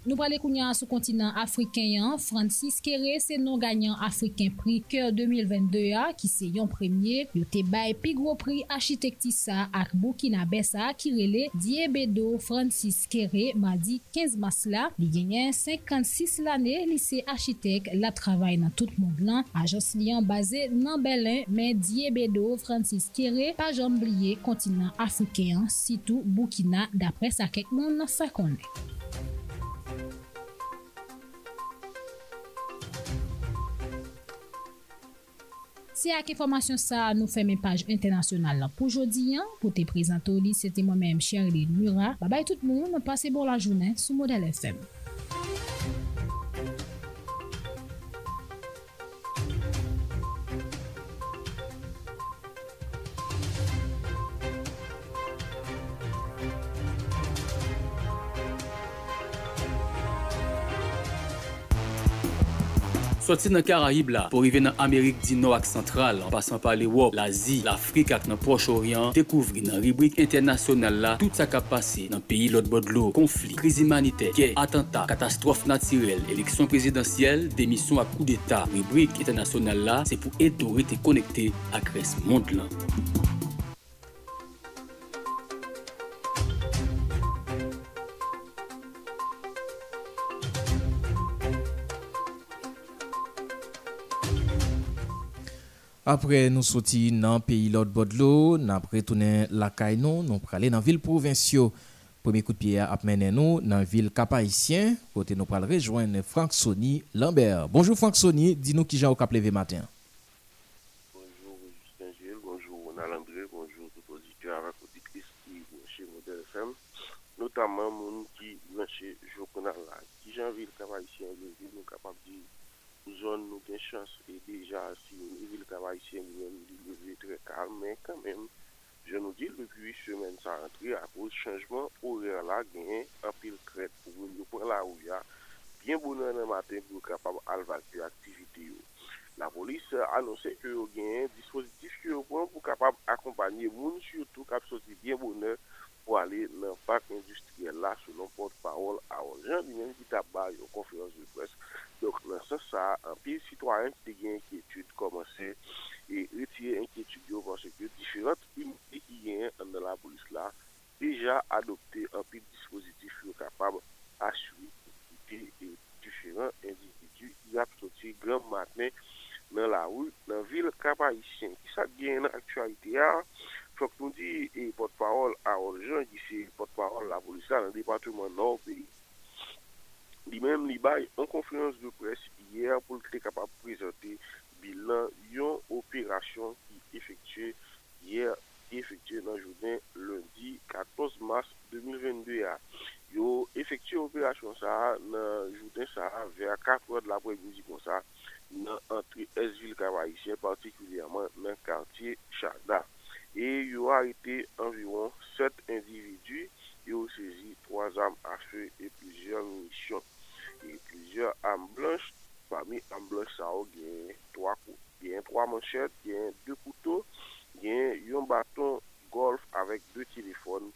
Nou prale kounyan sou kontinant Afrikanyan, Francis Kere se non ganyan Afrikan pri Kèr 2022 a, ki se yon premye, yo te bay pi gro pri architektisa ak Bukina Besa ki rele Diebedo Francis Kere ma di 15 mas la, li genyen 56 lane lise architek la travay nan tout moun lan, ajos li an baze nan Belen men Diebedo Francis Kere pa jambliye kontinant Afrikanyan sitou Bukina dapre sa kek moun nan sa konen. Se ak informasyon sa nou fèmè page internasyonal la pou jodi yan, pou te prezento li, se te mwen mèm Sherline Mura. Babay tout moun, pase bon la jounen sou Model FM. Soti nan Karaib la, pou rive nan Amerik di nou ak sentral, an pasan pa l'Europe, l'Azi, l'Afrik ak nan Proche-Orient, dekouvri nan ribrik internasyonal la, tout sa ka pase nan peyi lot bodlo, konflik, kriz imanite, kè, atenta, katastrof natirel, eleksyon prezidentyel, demisyon ak kou d'Etat, ribrik internasyonal la, se pou eto rete konekte ak res mond lan. Apre nou soti nan peyi lot bodlo, nan pretounen lakay nou, nou prale nan vil provensyo. Pweme kout piye ap menen nou nan vil kapayisyen, kote nou prale rejoen Frank Sony Lambert. Bonjou Frank Sony, di nou ki jan ou kap leve maten. Bonjou Justin Gilles, bonjou Ronald André, bonjou tout auditeur avak auditrice ki mwenche Model FM. Notaman moun ki mwenche Jokonal la, ki jan vil kapayisyen, nou kapap pou zon nou gen chans e deja si yon vil kaba isye mwen li leve tre kal men kanmen je nou di lupi 8 semen sa rentri apos chanjman orè la gen apil kret pou mwen yo pran la ou ya bien bonan nan maten pou kapab alvak de aktivite yo la polis anonsè ke yo gen dispositif ki yo pran pou kapab akompanye moun surtout kap soti bien bonan pou ale nan pak industriel la selon porte parol a orjan di men ki taba yo konferans de pres Donk nan sa sa, an pil sitwaryen te gen enkyetude komanse e retire enkyetude yo konse ke diferant unité ki gen an nan la polis la deja adopte an pil dispositif yo kapab aswi e diferant individu yap soti gran maten nan la ou nan vil kapayisyen. Ki sa gen nan aktualite ya, fok nou di e potpawol a orjan ki se potpawol la polis la nan departement nor peyi. Li menm li bay an konferans de pres yè pou l kre kapab prezante bilan yon operasyon ki efektye yè efektye nan jounen lundi 14 mars 2022 ya. Yo efektye operasyon sa nan jounen sa ver 4 wad la prebouzi kon sa nan antre Esville Kavaisyen partikulyaman nan kantye Chada. E yo a ite anviron 7 individu yo sezi 3 am a fe e plijer misyon. E plijer am blanche, pami am blanche sa ou gen 3 kou. Gen 3 manchet, gen 2 koutou, gen yon baton golf avèk 2 telefon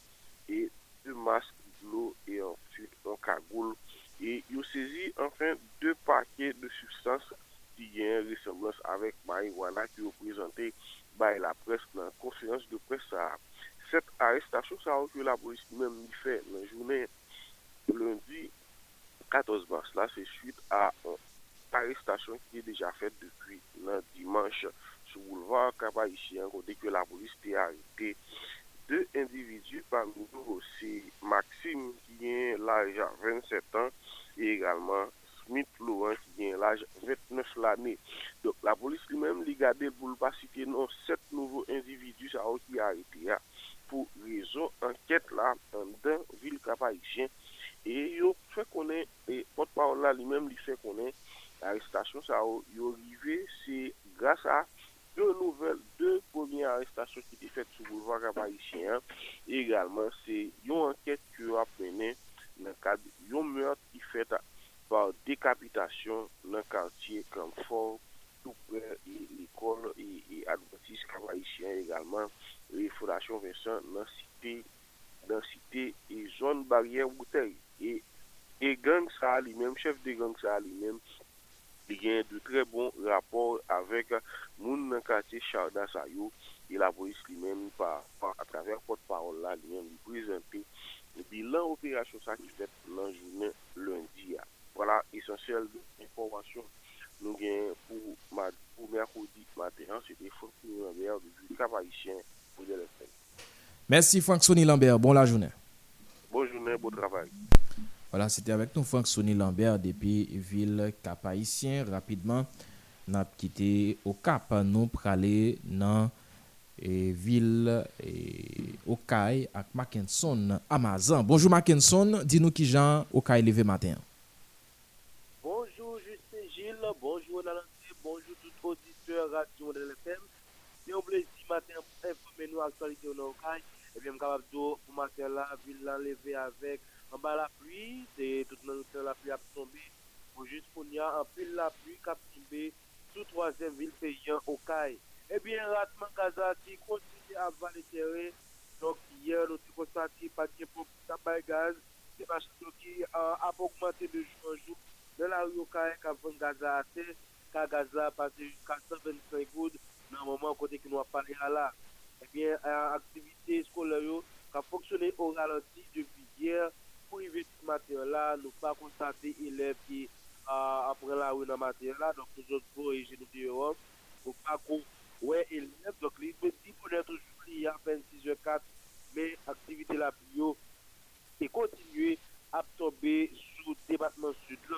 e 2 mask blou e answit an kagoul. E yo sezi anfen 2 pakè de substans ki gen resemblans avèk marihuana ki yo prezante bay la pres nan konferans de pres sa ap. set arrestasyon sa ou ke la polis mèm ni fè nan jounè lundi 14 mars la se suite a arrestasyon ki e deja fèt depi nan dimanche sou boulevard Kabayisyen kote ke la polis te arite de individu parmi nou se Maxime ki gen l'aj 27 an e egalman Smith Laurent ki gen l'aj 29 l'anè. La polis li mèm li gade pou l'pasite nan 7 nouvo individu sa ou ki arite ya. pou rezo anket la an den vil kapayisyen e yo fè konen e potpawol la li menm li fè konen arrestasyon sa yo yo rive se grasa de nouvel de pomi arrestasyon ki te fèt sou boulevard kapayisyen e egalman se yon anket ki yo apene nan kad yon meot ki fèt par dekapitasyon nan kantye kamfor tout prè l'ekol e, e, e advertis kapayisyen egalman. Fondasyon Vincent nan site nan site e zon baryen bouteille e, e gang sa li menm, chef de gang sa li menm li gen de tre bon rapor avek moun nan kate Charda Sayou e la polis li menm pa, pa a traver pot parol la li menm li prezente bilan operasyon sa ki fet nan jounen lundi. Ya. Wala esensyel de informasyon nou gen pou, ma, pou merkodi materyan se de Fontenay-Lambert du Cap-Haïtien pour Dieu le fait. Merci Franck Sonny Lambert. Bon la journée. Bonne journée, bon travail. Voilà, c'était avec nous Franck Sonny Lambert depuis ville Cap-Haïtien. Rapidement, nous avons quitté au Cap, nous pour aller dans la eh, ville eh, Okaï avec Mackinson Amazon. Bonjour Mackinson, dis-nous qui Jean Okaï levé matin. Bonjour Justin Gilles, bonjour Nalante, bonjour tout auditeur Radio LFM. C'est un plaisir matin fè nou aktualite ou nan kaj, ebyen m kapap do pou mater la, vil lan leve avèk, an ba la pli, se tout nan noter la pli ap tombe, pou jist pou nya an pil la pli kap tombe, sou 3e vil peyen ou kaj. Ebyen ratman kaza ti kontine ap valetere, donk yè nou ti konstati patye pou tabay gaz, se pa chito ki ap augmente de jou an jou, de la ryo kaj kap ven gaza ate, ka gaza pase 425 goud, nan mouman kote ki nou ap pale ala. Eh bien, activité scolaire qui a fonctionné au ralenti depuis hier pour arriver ce matin là, nous pas constaté élèves qui euh, après la rue dans matin là, donc nous autres pour et nous pour pas qu'on ouais élèves donc les petits pour être y a 26h04 mais activité la bio et continuer à tomber sous le département sud là.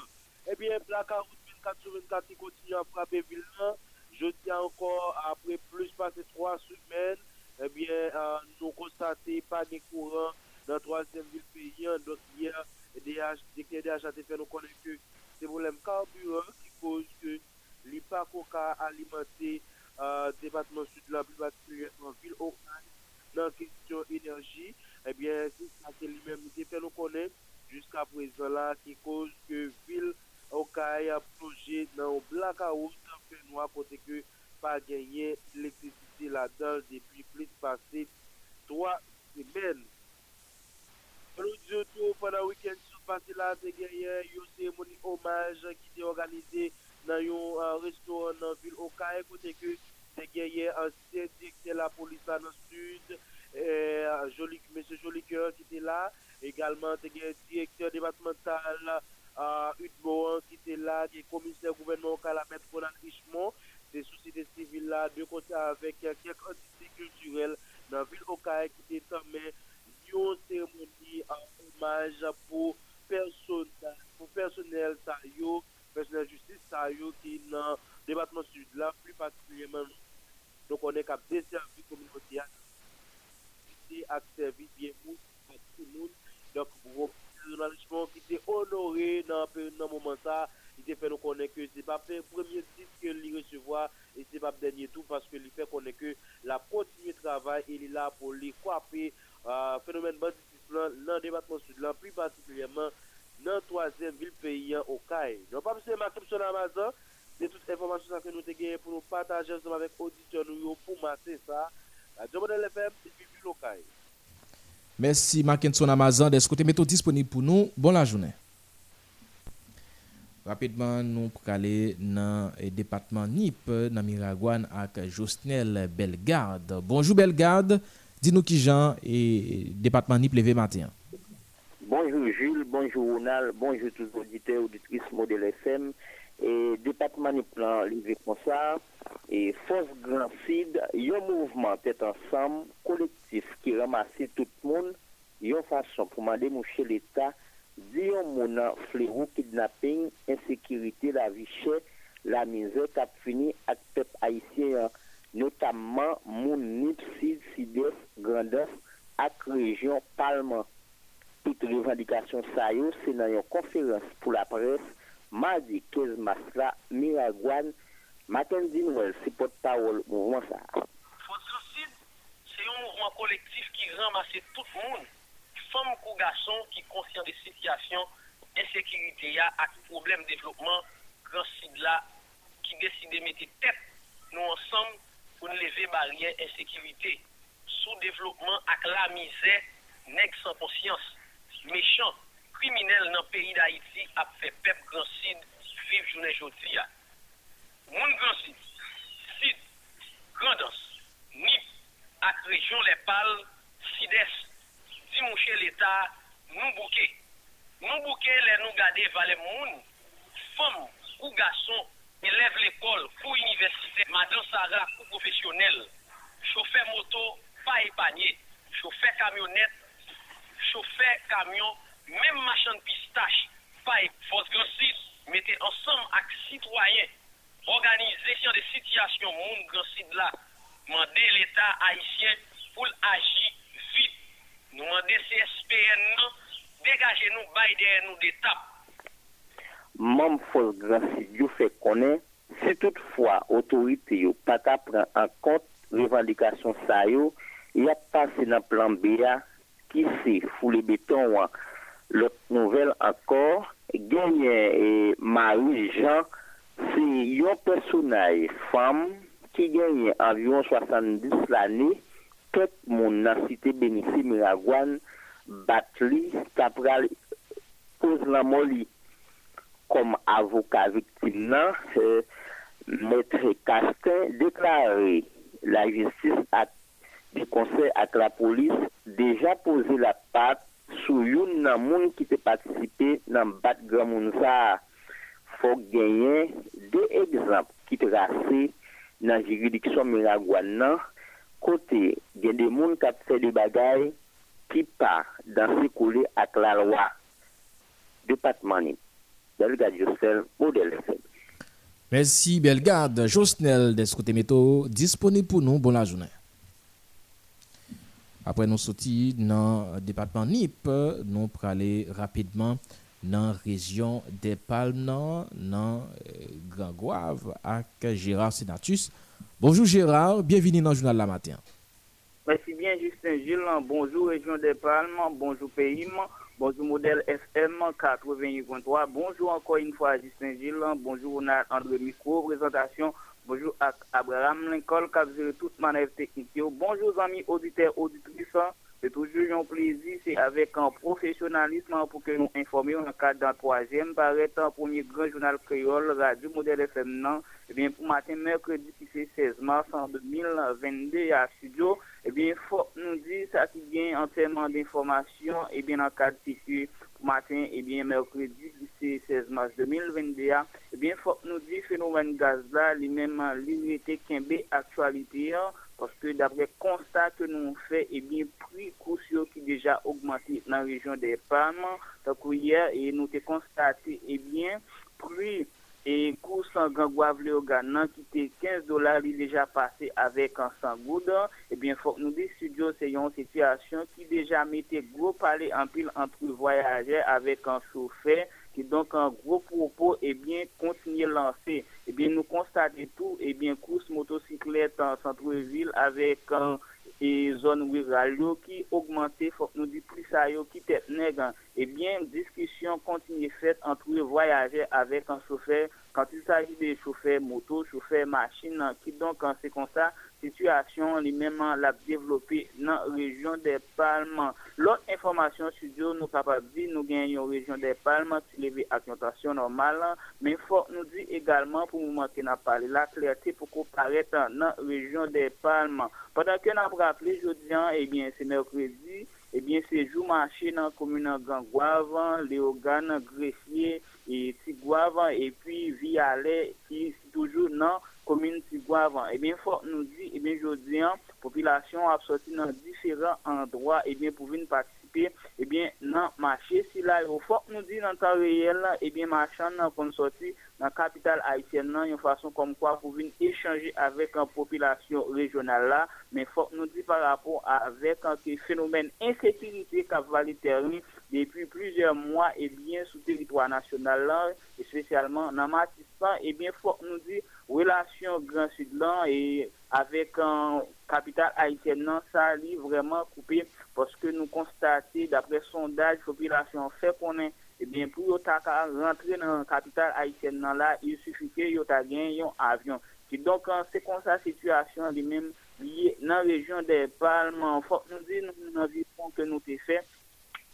Eh bien, Blackout 24 sur 24 qui continue à frapper ville là. Je tiens encore après plus passer trois semaines, ebyen eh nou konstate pa gen kouran nan 3e vil peyen dok yer dekne DHATP nou konen ke se volem karburan ki kouz ke li pa koka alimante uh, debatman sud la bi batri nan vil okan nan kestyon enerji ebyen se sa ke li men DHATP nou konen jiska prezon la ki kouz ke vil Okay, a proje nan ou blaka ou tan fenwa kote ke pa genye elektrisite. ki la dal depi plis pase 3 semen. Paloun diotou panan wikend sou pase la te genyen yon seremoni omaj ki te organize nan yon uh, restoran nan vil Okaye kote ke te genyen ansyen dikte la polisa nan sud eh, jolik, M. Jolikeur ki te la egalman te genyen direktor debatmental Udmohan uh, ki te la ki komiser gouvernement Kalamet Konan Richemont se sosyete sivil la de konta avèk kèk antite kulturel nan vil Okae ki te tamè yon seremoni an omaj pou personel sa yo, personel justice sa yo ki nan debatman sud la, pli patriyèman nou konèk ap de servis kominoti ak ak servis bien mou ak tout moun, dok pou jounalistman ki te honoré nan mouman sa il te fait nous connaître que c'est pas le premier titre que lui recevoir et c'est pas le dernier tout parce que lui fait connaître que la continue travail il est là pour lui couper euh, phénomène banditisme dans le département sud là plus particulièrement dans la troisième ville paysan au CAI. Ne pas M. Martin sur Amazon, c'est toute information que nous avons pour nous partager avec auditeurs pour masser ça. La Model FM, c'est plus local. Merci Mackinson Amazon de ce côté méthode disponible pour nous. Bonne la journée. Rapidman nou pou kale nan depatman NIP nan Miragwan ak Jostnel Belgarde. Bonjou Belgarde, di nou ki jan e depatman NIP leve matin. Bonjou Jules, bonjou Ronald, bonjou tous audite auditris model FM. E depatman NIP lan leve konsa, e fos gran sid, yon mouvment et ansam kolektif ki ramase tout moun, yon fason pou mande mouche l'Etat pour demander chez l'État Di yon mounan flerou, kidnapping, insécurité, la vie chère, la misère qui a fini avec le peuple haïtien, notamment moun nip, sid, sides, grandef, ak région Palma. Toute revendication ça yo, c'est dans une conférence pour la presse, mardi 15 mars là, Miragouane, Mackenzie Noël, c'est porte-parole mouvement ça. Fausse c'est un mouvement collectif qui ramasse tout le monde femmes ou garçons qui conscient des situations insécurité à problème de développement grand qui décide de mettre tête nous ensemble pour lever barrière insécurité. Sous développement avec la misère nèg sans conscience méchant criminel dans pays d'Haïti a fait peuple grand site vivre journée aujourd'hui mon grand site site grandance nip avec région les pales sides l'État, nous bouquons. Nous bouquons les nous garder vers les moun, femmes ou garçons, élèves l'école, pour université, madame Sarah, pour professionnel, chauffeur moto, pas épargné, chauffeur camionnette, chauffeur camion, même machin pistache, pas Votre grand mettez ensemble avec citoyens, organiser des situations, moun grand là, demander l'État haïtien pour agir nous demandons CSPN, dégagez nous, baillez nous des tapes. Même force grand fait connaître, si toutefois autorité yo pas prendre en compte revendication ça il y a passé dans plan B qui c'est fouler béton l'autre nouvelle encore gagne et Marie Jean c'est un personnage femme qui gagne environ 70 l'année tout mon dans cité bénéficie Miragouane Batli Capral pose la molly comme avocat victime maître Castin déclaré. La justice du conseil avec la police déjà posé la patte sur une monde qui a participé dans bat grand monde ça. Faut gagner deux exemples qui tracés dans la juridiction Miragouane côté, il y a des gens qui fait des bagailles qui pas dans ce coulé avec la loi. Département. Belgade Josnel, modèle FM. Merci Belgade Josnel de côté métaux disponible pour nous. Bonne journée. Après nous sortis dans le département NIP, nous pour aller rapidement dans la région des Palmes, dans euh, Grand Goave, avec Gérard Senatus. Bonjour Gérard, bienvenue dans le journal La Matin. Merci bien Justin Gilles, bonjour Région des Palmes, bonjour pays, bonjour modèle FM 88.3, bonjour encore une fois Justin Gilles, bonjour André Micro, présentation, bonjour Abraham Lincoln, qui toute manœuvre technique. Bonjour amis auditeurs, auditrices, c'est toujours un plaisir, c'est avec un professionnalisme pour que nous informions le cadre d'un troisième, paraître premier grand journal créole, Radio Modèle FM, non, eh bien, pour matin, mercredi, c'est 16 mars en 2022 à Studio, eh bien, faut nous dire ça qui vient entièrement d'informations, eh bien, le cadre de pour matin, eh bien, mercredi, c'est 16 mars 2022, eh bien, faut nous dire phénomène gaz là, lui-même, l'unité Kembe actualité, parce Paske dapre konstat ke nou fè, ebyen, eh prikous yo ki deja augmante nan rejon de PAM, takou yè, e nou te konstate, ebyen, eh prikous e kousan gangwav le ogan nan ki te 15 dolar li deja pase avek ansan goudan, ebyen, eh fòk nou de studio se yon sityasyon ki deja mette gwo pale anpil anpil voyaje avek ansoufè, qui donc un gros propos et bien continuer lancer. Et bien nous constatons tout. Et bien course motocyclette en centre-ville avec un et zone rurale qui augmenté faut nous dire plus ça qui tête nègre. Et bien discussion continue faite entre voyageurs avec un chauffeur. Quand il s'agit des chauffeurs moto chauffeurs machine qui donc c'est comme ça situasyon li menman la devlopi nan rejyon de Palman. Lot informasyon studio nou kapab di nou gen yon rejyon de Palman si leve ak notasyon normal lan, men fok nou di egalman pou mouman ki nan pale la klerti pou ko paret nan rejyon de Palman. Padan ke nan praple jodian, ebyen eh se merkredi, ebyen eh se jou manche nan komuna Gangouavan, Leogan, Grefye, Tigouavan, epi Viale ki toujou nan Vialet qui toujours dans commune Tigouave. Eh bien, faut nous dire, eh bien, aujourd'hui, la population a sorti dans différents endroits, eh bien, pour venir participer, eh bien, dans le marché. Si là, il faut nous dire dans le temps réel, eh bien, marchand, qu'on sorti dans la capitale haïtienne, une façon comme quoi pour venir échanger avec la population régionale là, mais faut nous dire par rapport avec un phénomène insécurité qui va depuis plusieurs mois, et bien, sous territoire national là, et spécialement dans Matissan, et bien, faut nous dire relation Grand Sud là et avec un kapital Haitien nan sa li vreman koupe poske nou konstate dapre sondaj populasyon fe konen ebyen eh pou yo ta ka rentre nan kapital Haitien nan la yo non, sufike yo ta gen yon avyon ki donk an se kon sa situasyon li men liye nan rejyon de palman fok nou di nou nan vipon ke nou te fe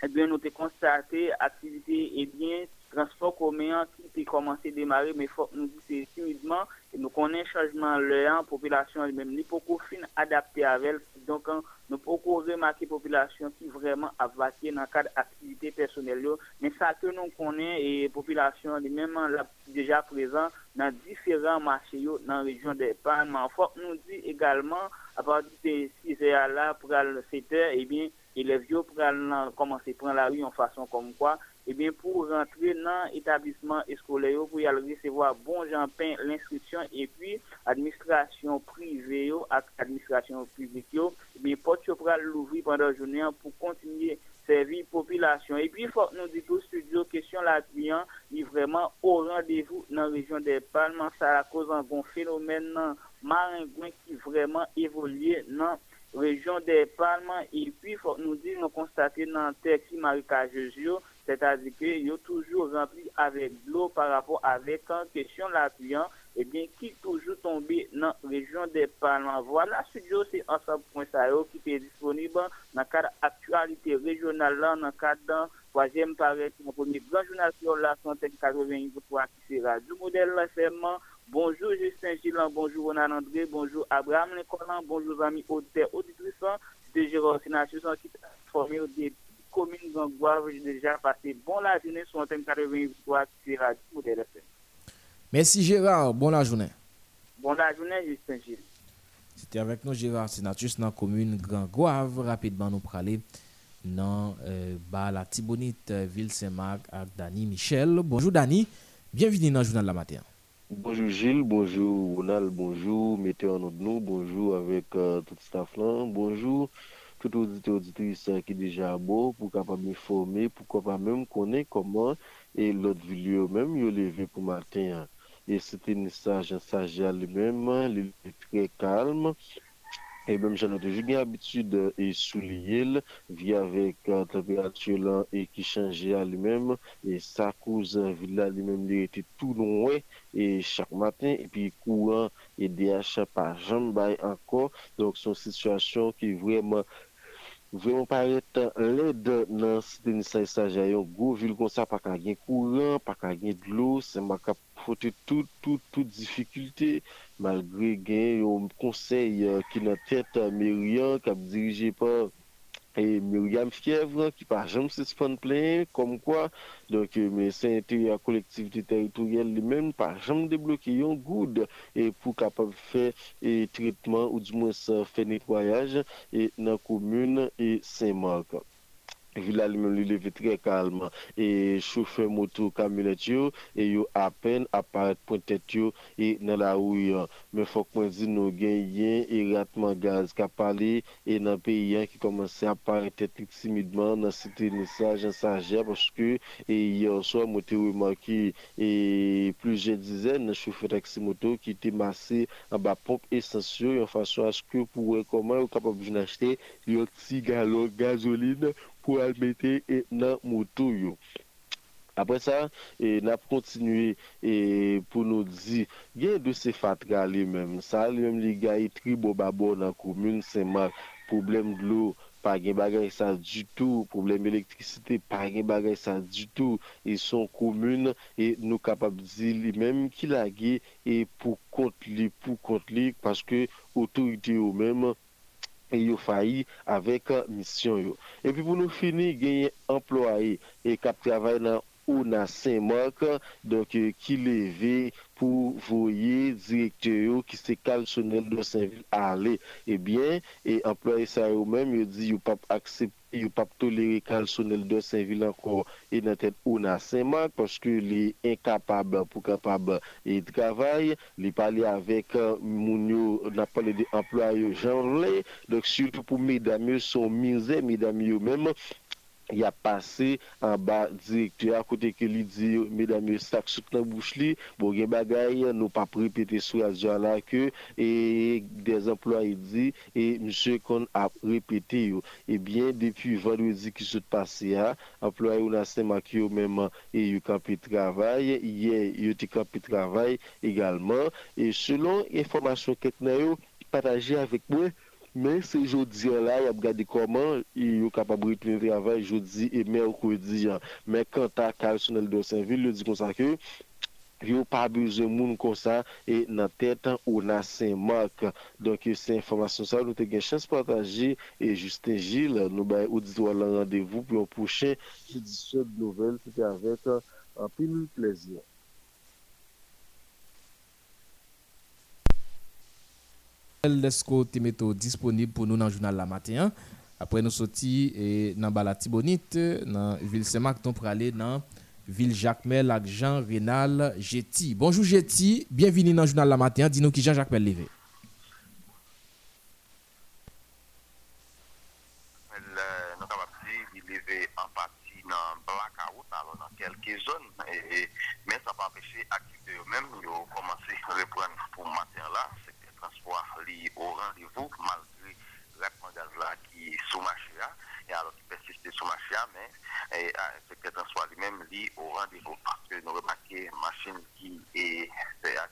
ebyen eh nou te konstate aktivite ebyen eh transport komeyan ki te komanse demare, me fok nou di se timidman, nou konen chanjman le an, populasyon el mem, ni poko fin adapte avel, donk an nou poko remake populasyon ki vreman avakye nan kad aktivite personel yo, men sa ke nou konen e populasyon li mem an la deja prezan nan diferan mache yo nan rejyon de panman. Fok nou di egalman, apati se si se ala pral sete, ebyen, eh elev yo pral nan komanse pran la ri yon fason kom kwa, Eh ebyen pou rentre nan etablisman eskole yo pou yal resevo a bon janpen l'instriksyon epi administrasyon prive yo ak administrasyon publik yo. Eh ebyen pot yo pral louvri pandan jounen pou kontinye servi populasyon epi fok nou dito studio kesyon la kliyan ni vreman o randevou nan rejyon de palman sa la kozan bon fenomen nan maringwen ki vreman evolye nan rejyon de palman epi fok nou di nou konstate nan tek ki marikajez yo. c'est-à-dire qu'ils sont toujours rempli avec l'eau par rapport avec en question la pluie, et eh bien qui toujours tombé dans la région des Palmes. Voilà, studio, c'est ensemble point qui est disponible dans le cadre actualité régionale, dans le cadre troisième paraître, mon premier grand journal sur la santé 183 qui sera du modèle FM. Bonjour Justin Gillan, bonjour Ronald André, bonjour Abraham Nicolas, bonjour amis auditeurs, auditrices, de Jérôme Sénat, qui formé au début. Commune d'Angoire, j'ai déjà passé bon la journée sur Antenne 83 qui sera du modèle FM. Merci Gérard, bonne la journée. Bonne la journée, Justin Gilles. C'était avec nous Gérard Sénatus dans la commune Grand Goave. Rapidement, nous parler dans euh, la Tibonite, ville Saint-Marc avec Dani Michel. Bonjour Dani, bienvenue dans le journal la matin. Bonjour Gilles, bonjour Ronald, bonjour Météo nous, bonjour avec euh, tout le staff là, bonjour tout auditeur auditrice qui déjà beau pour capable m'informer, pourquoi pas même connaître comment et l'autre vidéo même il levé pour matin. Et c'était un message, un sage lui-même, très calme. Et même j'en ai toujours bien habitude et souligner, via avec la température là et qui changeait à lui-même. Et ça cause villa lui-même, il était tout loin et chaque matin. Et puis courant et DH par jambe encore. Donc une situation qui est vraiment vreman paret euh, led nan siten sa estajan yon go vil kon sa pa ka gen kouran, pa ka gen dlo, se ma ka fote tout, tout, tout dificulte malgre gen yon konsey euh, ki nan tet euh, meryan kap dirije pa et Myriam Fièvre qui par se suspend plein comme quoi donc e, médecin intérieur collectivité territoriale lui-même par jamais débloqué un good et pour capable faire et traitement ou du moins faire nettoyage et dans la commune et Saint-Marc. Villa lui-même lui levé très calme et chauffeur moto camionnette et yo à peine apparaître point tête et dans la rue mais faut que dit nous gagner et ratement gaz qu'a parlé et dans pays qui commençait à apparaître timidement dans cité message en sagesse parce que et hier soir moi remarqué et plusieurs dizaines de chauffeurs taxi moto qui étaient massés en bas pompe essentielle en façon à ce que pour comment capable d'acheter un petit galon gasoline pou albete e nan moutou yo. Apre sa, e, nap kontinue e, pou nou di, gen de se fatra li menm, sa li menm li gayi e tribo babo nan komoun seman, problem glou, pa gen bagay sa du tout, problem elektrisite, pa gen bagay sa du tout, e son komoun, e nou kapab di li menm ki la ge, e pou kont li, pou kont li, paske otorite yo menm, Euh, yo fayi avèk misyon yo. E pi pou nou fini genye employe e kap travay nan ou nan Saint-Marc, donk ki euh, leve pou voye direkte yo ki se kalsonel do Saint-Ville ale. Ebyen, eh e employe sa yo menm yo di yo pap aksepte yo pap tolere kalsonel do Saint-Ville ankon e nan ten ou nan Saint-Marc paske li inkapab pou kapab e travay, li pale avek euh, moun yo nan pale de employe yo janle, donk sou pou medam yo son mize, medam yo menm il a passé en bas directeur à côté que lui dit mesdames sac sous la bouche li bon gen bagay nous pas répéter sur la là que et des employés dit et monsieur qu'on a répété yo. Et bien depuis vendredi qui se passé à employé ou na Saint-Marc même et eu campé travail hier eu campé travail également. Et selon information que nous partagé avec moi Men se jodi an la, y ap gade koman yo kapab ritme travay jodi e merkwedi an. Men kanta kalsonel do Saint-Ville, yo di konsa ke yo pa beze moun konsa e nan tetan ou nan Saint-Marc. Donk yo se informasyon sa, nou te gen chans pataje e Justin Gilles nou bay ou di wala randevou pou yon pouchen edisyon de nouvel ki te avet an pil plezyon. Lesko Temeto disponib pou nou nan jounal la maten. Apre nou soti e, nan bala Tibonit, nan vil Semak, ton prale nan vil Jacmel ak Jean Renal Jeti. Bonjou Jeti, bienvini nan jounal la maten. Din euh, nou ki Jean Jacmel leve. Nou kapapsi, li leve an pati nan blakaout, alon nan kelke zon. Men sa pa peche akite yo men, yo komanse repren pou maten la. Seke transport lié au rendez-vous, malgré le gaz là qui est sous marché, et alors qui persiste sous marché, mais et, le transport lui-même lié au rendez-vous. Parce que nous remarquons machine qui est à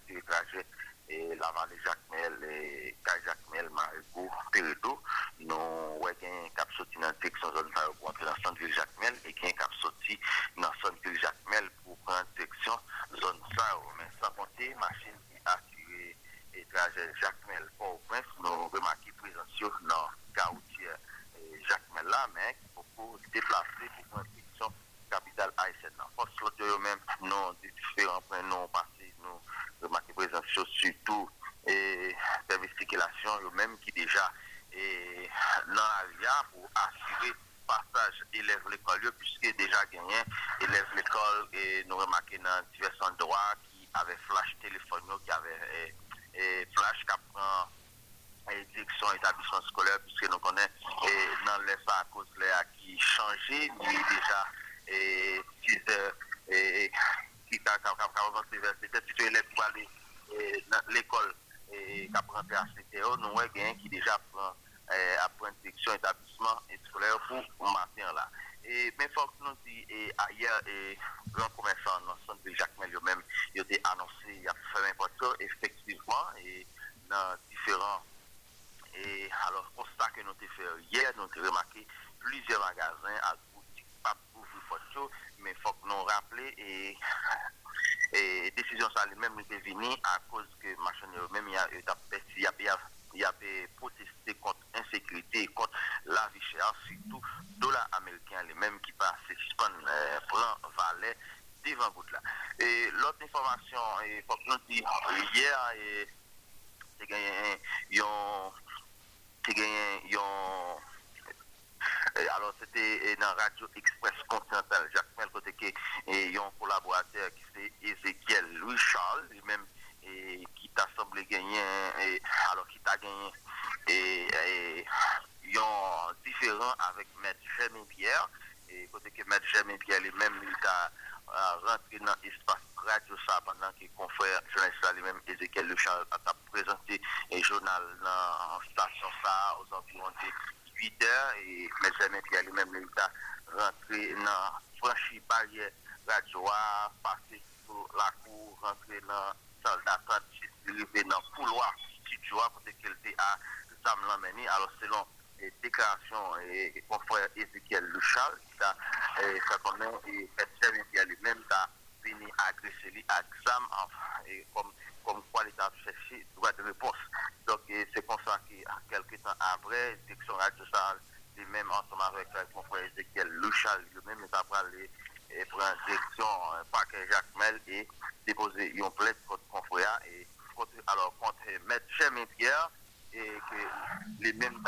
après direction radio ça lui-même ensemble avec le confrère Ezekiel Luchal lui-même il a parlé et direction parquet Jacques Mel et déposer une plainte contre confrère et contre alors contre maître Chemin Pierre et que les mêmes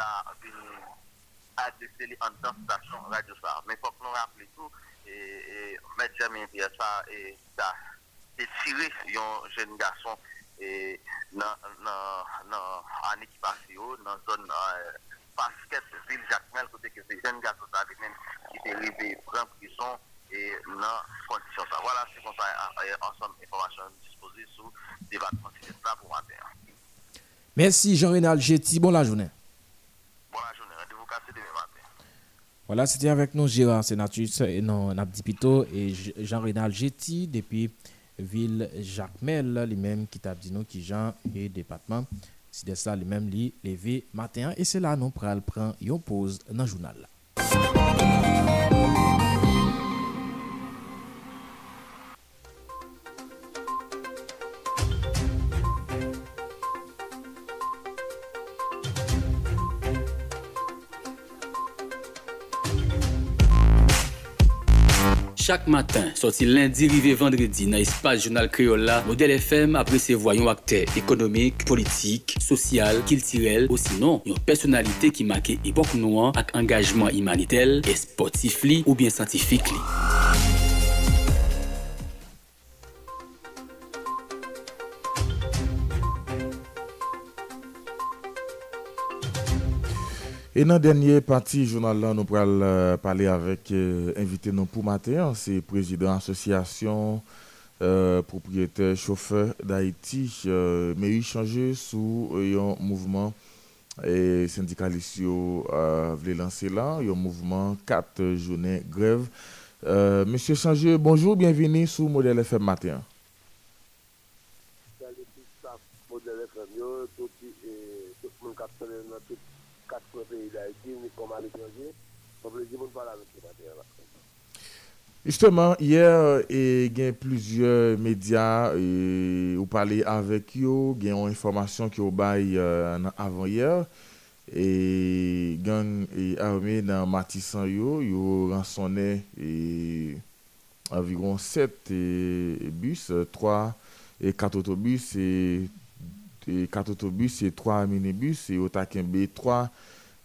adresser en dans station radio ça mais faut que nous rappelions tout et, et Chemin Pierre ça et ça tiré un jeune garçon et dans dans dans en équipation dans zone euh, basket ville Jacmel côté que ces jeunes garçons qui est arrivé prendre prison et dans condition ça voilà c'est comme ça ensemble information disposée sur débattement c'est ça pour matin Merci Jean-Renal Getty. Bon la journée. Bonne la journée. Rendez-vous cassé demain matin. Voilà, c'était avec nous Gérard Sénatus et non Nabdipito et Jean-Renal Getty depuis vil Jacmel li menm ki tap di nou ki jan e depatman. Si de sa li menm li leve matin e se la nou pral pran yon pose nan jounal la. Chak matin, soti lendi rive vendredi nan espas jounal kreola, Model FM apresevoa yon akte ekonomik, politik, sosyal, kiltirel, osinon yon personalite ki make epok nouan ak engajman imanitel, esportif li ou bien santifik li. Et dans la dernière partie journal là, nous pourrons euh, parler avec euh, invité pour matin, c'est président association euh, propriétaire chauffeur d'Haïti, euh, mais il changé sous un mouvement et syndicaliste euh, voulait lancer là, un mouvement 4 journées grève. Euh, Monsieur Changeux, bonjour, bienvenue sous Modèle FM matin. Justement, hier, il y a plusieurs médias et vous parlez avec eux, il y a une information qui bail avant hier. Et gang et armée dans Matissan yo, yo rançonné et environ 7 et, bus, 3 et 4 autobus et, et 4 autobus et 3 minibus et au B 3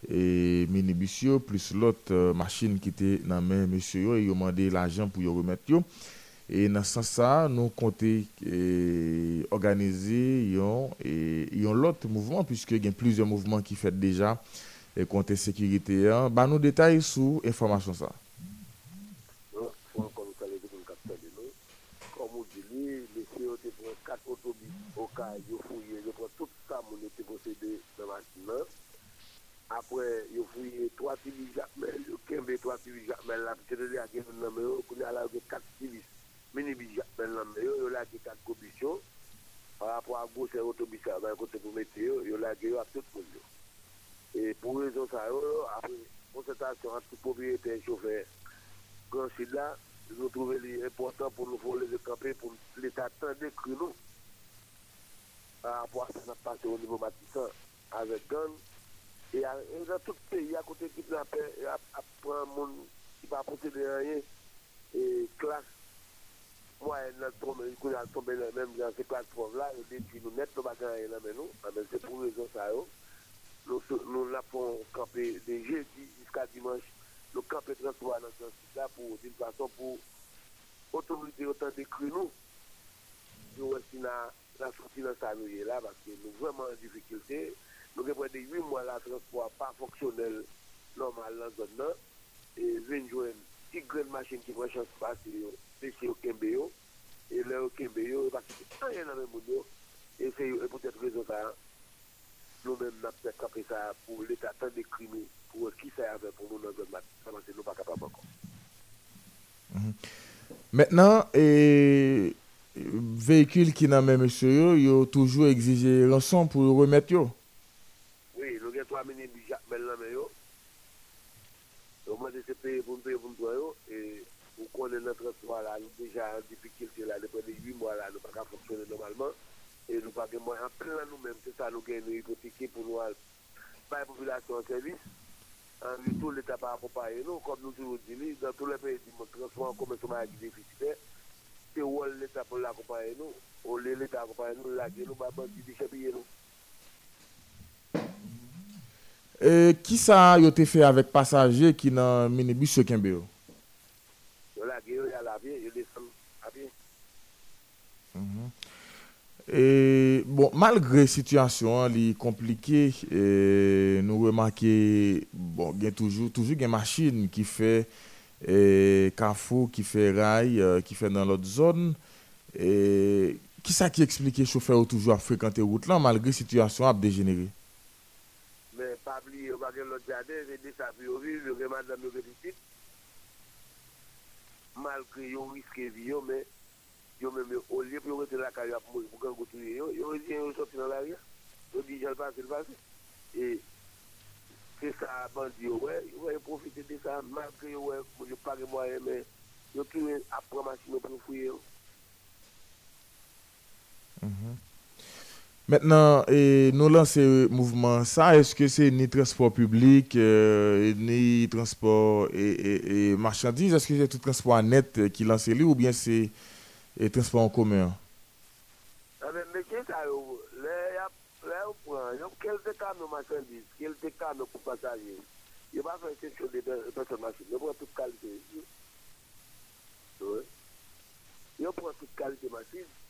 et minibus plus l'autre euh, machine qui était dans main monsieur et yo demandé l'argent pour remettre. Et dans ce sens nous comptons organiser l'autre mouvement, puisque il y a plusieurs mouvements qui fait déjà et côté sécurité. Hein. Bah, nous détails sur information ça. Comme on dit, les CEO prend 4 autobus au cas où fouillé, ils prend tout ça, mon était possédé dans la machine. Après, ils fouillé 3 civils 3 civils Jacmel, là, parce que les gens qui ont nommé, il y a 4 civils minibus Jacmel, mais ils ont 4 commissions. Par rapport à gauche et autobus, ben, côté pour mettre, ils ont à tout le monde. Et pour raison ça, après concertation entre propriétaires et chauffeurs, quand c'est là, nous trouvons important pour nous voler de camper pour l'État tendre que nous. Par rapport à ce qui passé au niveau bâtissant avec gang. E an tout peyi akote ki plapè, apren moun ki pa apote de anye, e klas, mwa en nan tombe, kou nan tombe nan men, jan se klas pov la, e deti nou net to bagan en nan men nou, amen se pou rezon sa yo, nou la pon kampe de jeudi jiska dimanche, nou kampe 33 nan jan si sa pou, din fason pou, otorite otan de kri nou, nou wè si nan, nan soti nan sa nou ye la, parce nou vèman an difikilte, Nous avons des 8 mois là transport pas fonctionnel normal dans la zone. Et venir jouer une grande machine qui prend chance passer c'est au Kembeo. Et là au Kembeo, que rien dans le monde. Et c'est peut-être raison ça. Nous-mêmes, nous avons capé ça pour l'État tant de crimes, pour qui ça avait pour nous dans le là. Ça, c'est nous pas capable encore. Maintenant, et véhicule qui n'a même monsieur, il a toujours exigé rançon pour remettre kwa mene bi jakmel nan men yo, yo mwen de se peye pou mpeye pou mpwa yo, e ou konen nan 33 la, nou deja an difikilte la, depen de 8 mwa la, nou pa ka foksyone normalman, e nou pa gen mwen an plan nou men, se sa nou gen nou hipoteke pou nou al paye populasyon an servis, an vitou l'Etat pa apopaye nou, kom nou toujou di li, dan tou le peye di mwen transform kome souman ak defisite, se ou l'Etat pou l'akopaye nou, ou l'Etat akopaye nou, lage nou, ba banti di chepiye nou. Avec passagers qui dans minibus ce Kembeo? La guerre, il y a la vie, il descend à pied. Et bon, malgré la situation hein, compliquée, nous remarquons bon, il y a toujours, toujours une machine qui fait et carrefour, qui fait rail, euh, qui fait dans l'autre zone. Qui ça qui explique que les chauffeurs ont toujours fréquenté la route malgré la situation a dégénéré? yo pa gen lot jade, ve de sa priori, yo gen madame yo petitit, malke yo riske vi yo, men, yo men me olye pou yo rete la karyo ap mou, pou kan goutouye yo, yo rete yo soti nan la ria, yo di jal pase, jal pase, e, se sa bandi yo, we, yo we profite de sa, malke yo we, pou yo page mwa e, men, yo tou ap pramasi yo pou fouye yo. Mm-hmm. Maintenant, et nous lançons le mouvement ça, est-ce que c'est ni transport public, euh, ni transport et, et, et marchandises, est-ce que c'est tout transport net qui lance lui ou bien c'est transport en commun? Il va faire quelque chose de personnes machines. Il prend toute qualité. Il prend toute qualité machine.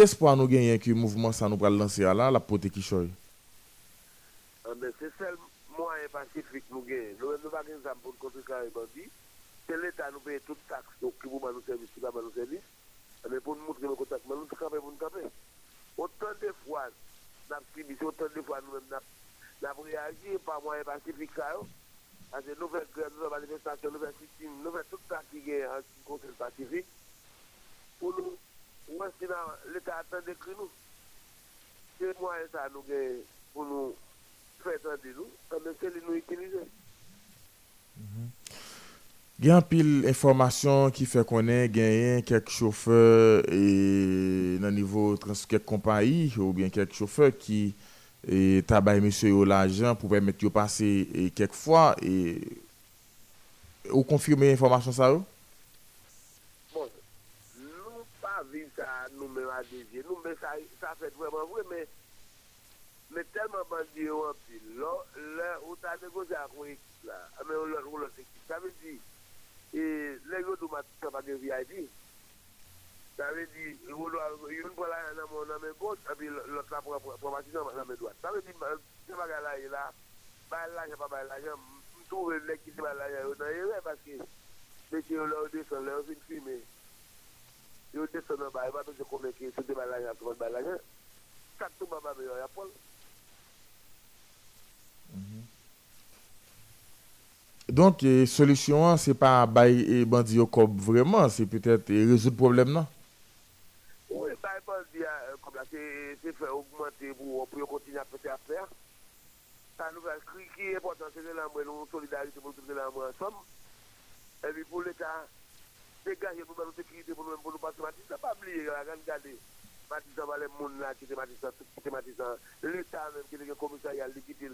espoir nous gagner que le mouvement ça nous va lancer là, la pote qui choye? Ah, c'est seul moyen pacifique nous gagnons. Nous n'avons pas de pour contrer les bandits. C'est l'État nous paye toute taxe donc qui vous nous service, qui va nous service. Mais pour nous montrer le contact, nous sommes capables de fois, avons suivi, autant de fois nous avons réagi par moyen pacifique ça. Parce que nous faisons grève, nous faisons manifestation, nous faisons sitting, nous faisons tout ça qui est en conseil pacifique. Pour nous, est-ce que l'État attend de nous C'est moyen ça nous pour nous faire entendre nous, mais c'est nous utiliser. Il y a pile d'informations qui fait qu'on ait gagné quelques chauffeurs et dans niveau quelques compagnies ou bien quelques chauffeurs qui et tabac l'argent pour permettre de passer et quelquefois et vous confirmez l'information ça dezye nou, men sa, sa fèt vèman vwè, men, men telman bandi yo anpil, lò, lè, ou ta negoze akou ekip la, amè ou lò, ou lò ekip, sa vè di, e, lè yo dou mati sa pa de VIP, sa vè di, ou lò, yon pou la nan mè, nan mè gòt, api lò ta pou, pou mati nan mè, nan mè doat, sa vè di, se baga la yon la, bay l'ajan pa bay l'ajan, mtou vè lè ki se bay l'ajan, e ou nan e yon vè, paske, mè ki yon lò ou desan, lè ou fin fume, c'est de c'est. Donc, solution, ce n'est pas bailler bandit vraiment, c'est peut-être résoudre le problème, non? Oui, bailler bandit comme là, c'est faire augmenter pour, pour continuer à faire affaire. Ça nous va important, c'est de nous solidarité pour tout ensemble. Et puis pour l'État, dégager pour nous sécurité pour pas oublier va les qui Matissa l'état même commissariat liquide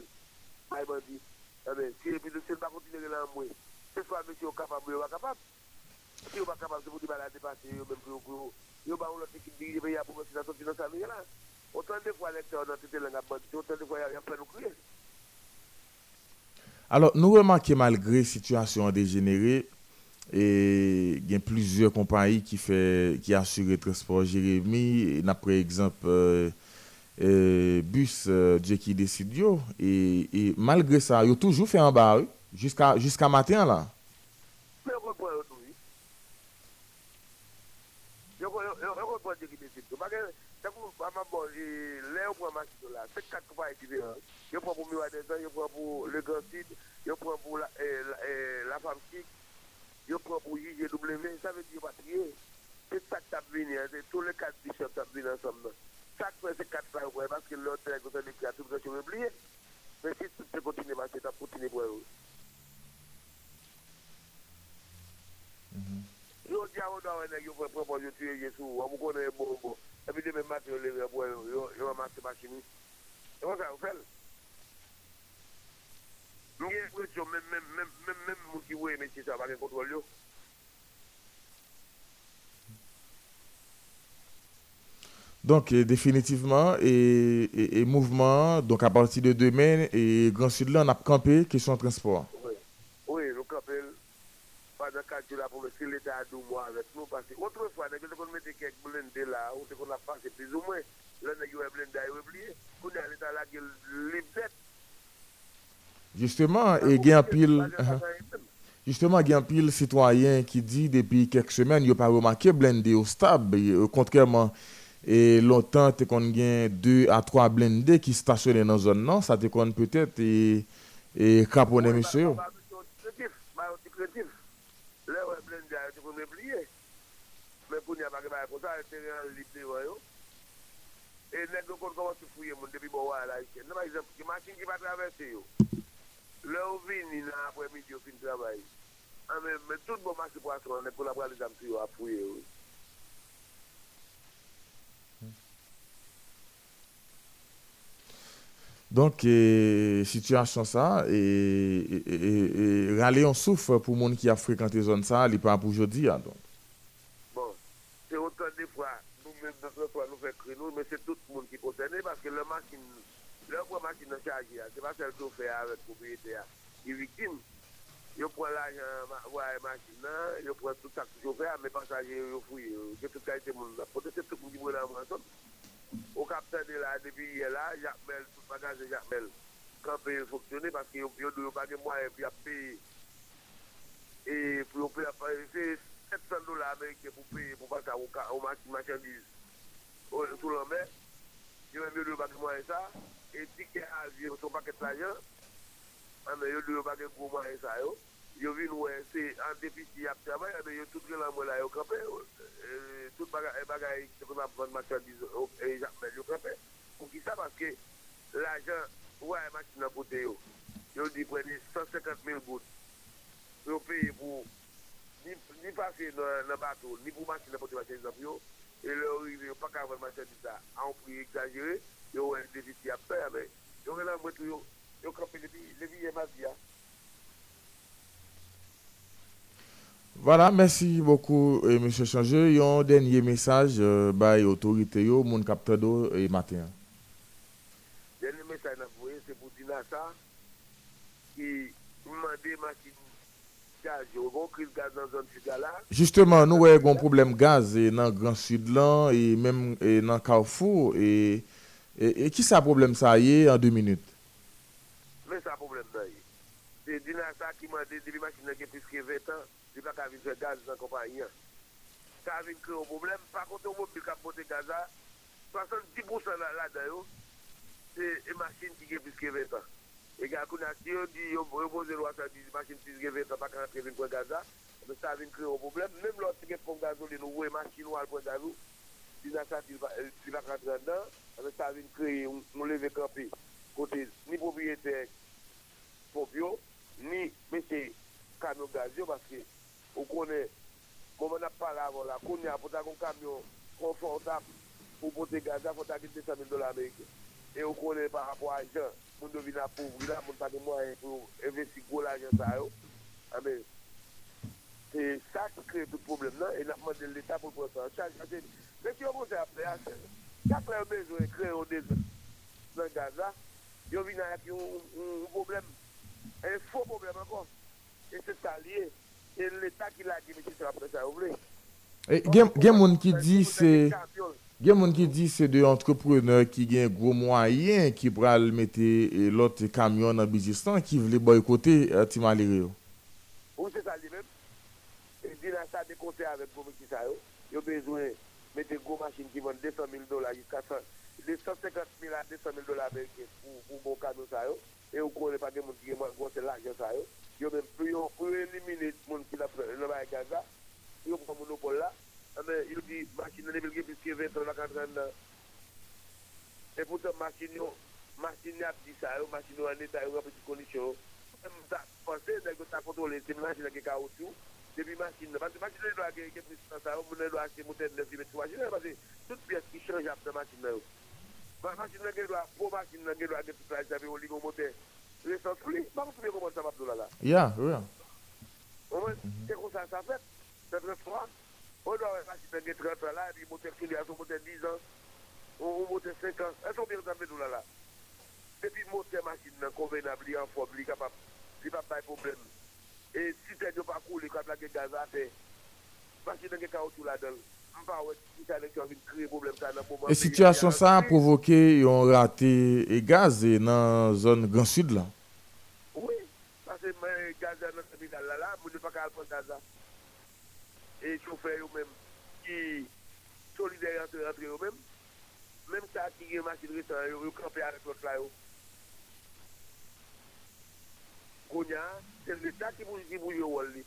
eh ben si c'est pas de la de de Alors, nous remarquons malgré la situation dégénérée, E gen plizye kompanyi ki, ki asyre transport Jeremie, na pre ekzamp euh, euh, bus euh, dje ki desid yo, e, e malgre sa yo toujou fe an bar, jiska, jiska maten la. Yo konpon yo tou, yo konpon dje ki desid yo, bagè, takou maman bon, le yo pran masin yo la, se kat kompanyi ki ve an, yo pran pou Miwa Desan, yo pran pou Le Grand Cid, yo pran pou euh, euh, La Femme Kik, yo pran pou YJW, sa ve di yo patriye, se tak tap vini, se tou le kat bishop tap vini ansam nan. Tak mwen se kat la wè, paske lò tre goutan li kreatou, mwen se mwen bliye, mwen se tout se kontine, mwen se tap kontine pou yo. Yo diya wè nan wè nè, yo pran pou yo tuye Yesou, wè mwen konen yon bon bon, epi de men mati yo leve yon bon, yo mati machini, yon sa yon fel. Mwen gen presyon même même même même même moun ki wè men si sa pa gen kontrol yo. Donc, définitivement, et, et, et mouvement, donc à partir de demain, et Grand Sud là, on a campé question de transport. Oui, oui nous campons pendant 4 jours pour l'État à deux mois avec nous. Parce que autrefois, nous avons mis quelques blindés là, ou qu'on a passé plus ou moins. Là, blindé à oublier. Nous avons l'État là qui est libre Justement, et il y a un pile. Justement, il pile citoyen qui dit depuis quelques semaines, il n'y a pas remarqué blindé au stade, et, contrairement et longtemps tu gain deux à trois blindés qui stationnent dans zone non? Ça te qu'on peut-être et caponner monsieur yo. Là, on vient, dans l'après-midi, au fin de travail. Ah, mais, mais tout bon la prendre les âmes, à fouiller, oui. Donc, euh, situation ça, et, et, et, et râler on souffre pour les gens qui a fréquenté zone ça, il n'est pas pour aujourd'hui. Hein, donc. Bon, tout le lè pou masin nan chaje a, se pa sel tou fè avèk propriété a. Di viktim, yo pou l'ajan wè masin nan, yo pou tout tak tou fè a, mè pasaje yo fouye, yo tout kalite moun nan. Pote se tout moun di moun nan mwanson. Ou kapten de la, depi yè la, jakmel, tout bagaj de jakmel. Kampè yon foksyonè, paske yon piyon do yon bagè mwa, e yon piyon peye. E pou yon peye apay, e se 700 dola Amerike pou peye, pou pata ou masin machandiz. Ou sou l'anmè, yon mè mè do yon bagè mwa yon sa, etike azi ah, yo son paket la jan, ame yo nou yo bagen kouman e sa yo, yo vin wè se an depiti ap travay, ame yo tout gen la mwen la yo kapè, tout bagay, bagay, se kon ap vande machan dizon, e jakmen yo kapè. Pou ki sa, paske la jan, wè e machin nan pote yo, yo di prene mil gout, yo peye pou ni pase nan batou, ni pou machin nan pote machan ap yo, e lè orive yo pa ka vande machan sa, an pou exagere, yo wè ap yo lan mwen tou yo, yo. Voilà, merci beaucoup, euh, M. Changeux. A un dernier message euh, by autorité, yo, mon capteur et matin. Dernier message c'est pour Dinasa qui demande machine gaz, une crise gaz dans la zone sud là. Justement, nous avons un problème gaz dans le Grand Sud là et même et dans Carrefour. Et, E, e ki sa problem sa ye an 2 minute? Men sa problem sa ye. Se dinasa ki mande di li masin anke piske 20 an, di pa ka vin se gaz nan kompanyan. E e sa vin kre ou problem, pa konti ou mobil ka pote gaza, 70% la la dayo, se masin ki ge piske 20 an. E gakou nasi yo di yo boze lwa sa di masin piske 20 an pa kan anke vin kwen gaza, men sa vin kre ou problem, men lò si gen pon gazo li nou we masin ou al kwen gazo, bizans sa ti va kante an dan, an sa vin kreye moun leve kampi kote ni propriyete popyo, ni mese kamyon gazyo, paske ou konen, bon, mouman ap pala avon la, konen apota kon kamyon konfortab pou pote gazya, apota ki 200.000 dola Amerike. E ou konen par rapport a jan, moun devina pouvri la, moun pake mwen pou investi gwo la jan sa yo. Ame, se sa ki kreye tout problem nan, e napman de l'Etat pou pronsan chaj. Ase, yo moun se aple a, kakle yo bezwe kre yo dezen nan gaza, yo vina yaki yon problem, un faux problem ankon. E se sa liye, e l'Etat ki la ki meti se apre sa yo vle. Gen moun ki di se... Gen moun ki di se de entrepreneur ki gen gros moyen ki pral mette lot kamyon nan Bijistan ki vle boykote ti malire yo. Ou se sa li men, di nan sa dekote avèk pou mè ki sa yo, yo bezwen mettez gros machines qui vendent 200 000 dollars jusqu'à 250 000 à 200 000 dollars américains pour, pour bon camion ça et on connaît pas des gens qui ont l'argent ça yo. Yo même plus on peut éliminer les gens qui l'a fait le bail Gaza yo prend monopole là. Ah Mais il dit machine de plus que 20 ans 40 ans et pourtant machine yo machine a dit ça yo machine en état yo en petite condition même ça penser que tu as contrôlé c'est machine qui est caoutchouc. Depuis machine parce que machine doit gagner de ça on doit acheter moteur neuf mais machine parce que toute pièce qui change après machine ma machine là doit pour machine là doit gagner toute la j'avais au moteur l'essence pas vous comment ça va tout là yeah yeah c'est comme ça ça fait. C'est très froid on doit avoir machine de 30 ans là, et puis moteur qui a son moteur 10 ans, ou moteur 5 ans. Elles sont bien ensemble tout là là. Et puis moteur machine convenable, en forme, il capable, il pas de problème. Et si tu n'as pas coulé quand la gaz a tout là-dedans. Et situation ça a provoqué un raté et gaz dans la zone Grand Sud là Oui, parce que le gaz dans le terminal là, là, je ne pas prendre gaz et chauffeurs eux-mêmes qui solidaires entre, entre eux-mêmes, même ça qui est machine récente, ils campent avec l'autre là. Kounya, c'est l'État qui bouge se l'Etat ki pou yo wol li.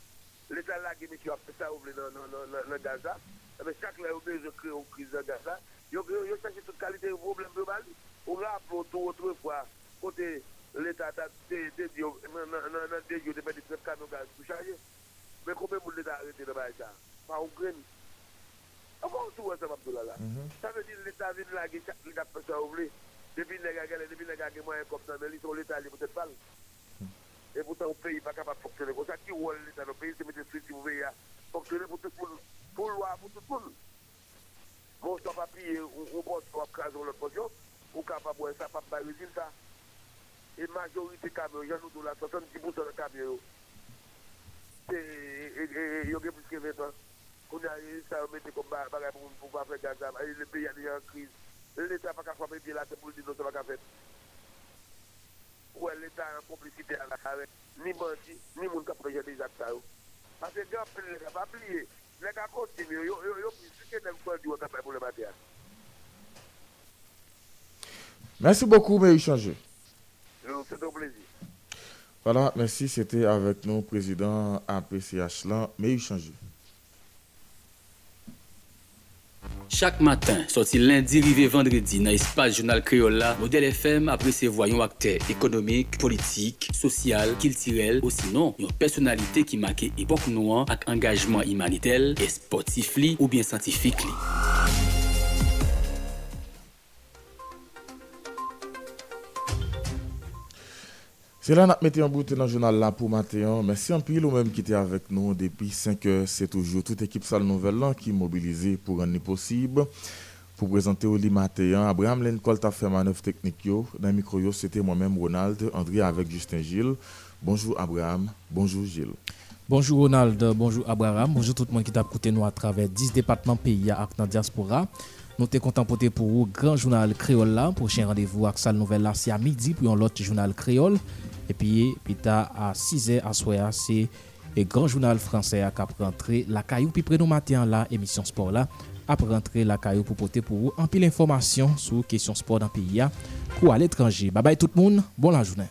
L'Etat la ki mèche yo apè sa ou vle nan Gaza, ebe chak la yo bej yo kre ou kriz nan Gaza, yo chache tout kalite yo problem pou bali. Ou rap pou tou outre fwa, kote l'Etat ta de diyo, nan de diyo de mè di trep kanon gaz pou chaje. Mè komè moun l'Etat arete nan baye sa, pa ou gren. Akon tou wè sa mabdou la mhm. la. Sa mè di l'Etat vin la ki chak l'Etat apè sa ou vle, depi nega gale, depi nega ki mwen yon kop nan, men li son l'Etat li pou te pal. E poutan ou peyi pa kapap foksyone. Kon sa ki wol l'Etat nou peyi se mette sri si mouve ya. Foksyone pou tout moun. Pou lwa pou tout moun. Moun sa pa pi ou bòs wap kazon lòt posyon. Ou kapap wè sa pap bay rezil sa. E majorite kamyon, jan nou do la 70% de kamyon yo. E, e, e, e yo gen plus ke 20 an. Kon ya sa ou mette kon bagay pou pa fè gazan. E le peyi an yon kriz. L'Etat pa kapap e biye la te pou l'di nou se pa kapap fè. Ouais, l'État a en complicité avec ni bandit, ni monde qui a projeté des actes. Parce que grand les gars, pas oublier, les gars continuent, ils ont plus que des fois du pour le matin. Merci beaucoup, mais échanger. C'est un plaisir. Voilà, merci. C'était avec nous, président APCH là, mais changé. Chak matin, soti lundi, rive vendredi nan espas jounal Kriola, Model FM aprese voyon akte ekonomik, politik, sosyal, kiltirel, osinon yon personalite ki make epok nouan ak engajman imanitel, esportif li ou bien santifik li. C'est là que nous en bout dans le journal là pour matin. Merci un pile ou même qui était avec nous depuis 5 heures. C'est toujours toute équipe Salle Nouvelle qui est mobilisée pour rendre possible. Pour présenter au matin, Abraham Lencol t'a fait manœuvre technique. Dans le micro, c'était moi-même, Ronald, André avec Justin Gilles. Bonjour Abraham, bonjour Gilles. Bonjour Ronald, bonjour Abraham, bonjour tout le monde qui t'a écouté nous à travers 10 départements pays à la diaspora. Nous sommes contents pour vous, grand journal créole là. Prochain rendez-vous avec Salle Nouvelle là, c'est à midi pour un autre journal créole. Et puis, à 6h à soir, c'est le grand journal français qui a rentré la caillou. Puis, après nous matin, la émission sport là, a rentré la caillou pour porter pour vous un peu d'informations sur question sport pays pour à l'étranger. Bye bye tout le monde, bonne la journée.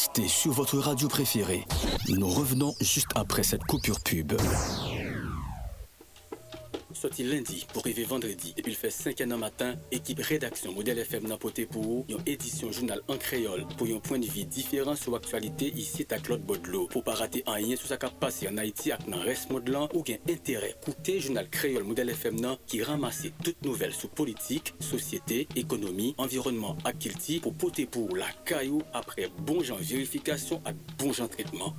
Restez sur votre radio préférée. Nous revenons juste après cette coupure pub. Sorti lundi pour arriver vendredi. Depuis le fait 5 ans matin, équipe rédaction Modèle FM n'a poté pour une édition journal en créole pour un point de vue différent sur l'actualité ici à Claude Baudelot. Pour pas rater un lien sur ce qui a passé en Haïti avec le reste modelant ou gain intérêt. Écoutez journal créole Modèle FM qui ramasse toutes nouvelles sur politique, société, économie, environnement à Kilti pour poter pour la caillou après bon genre vérification et bon genre traitement.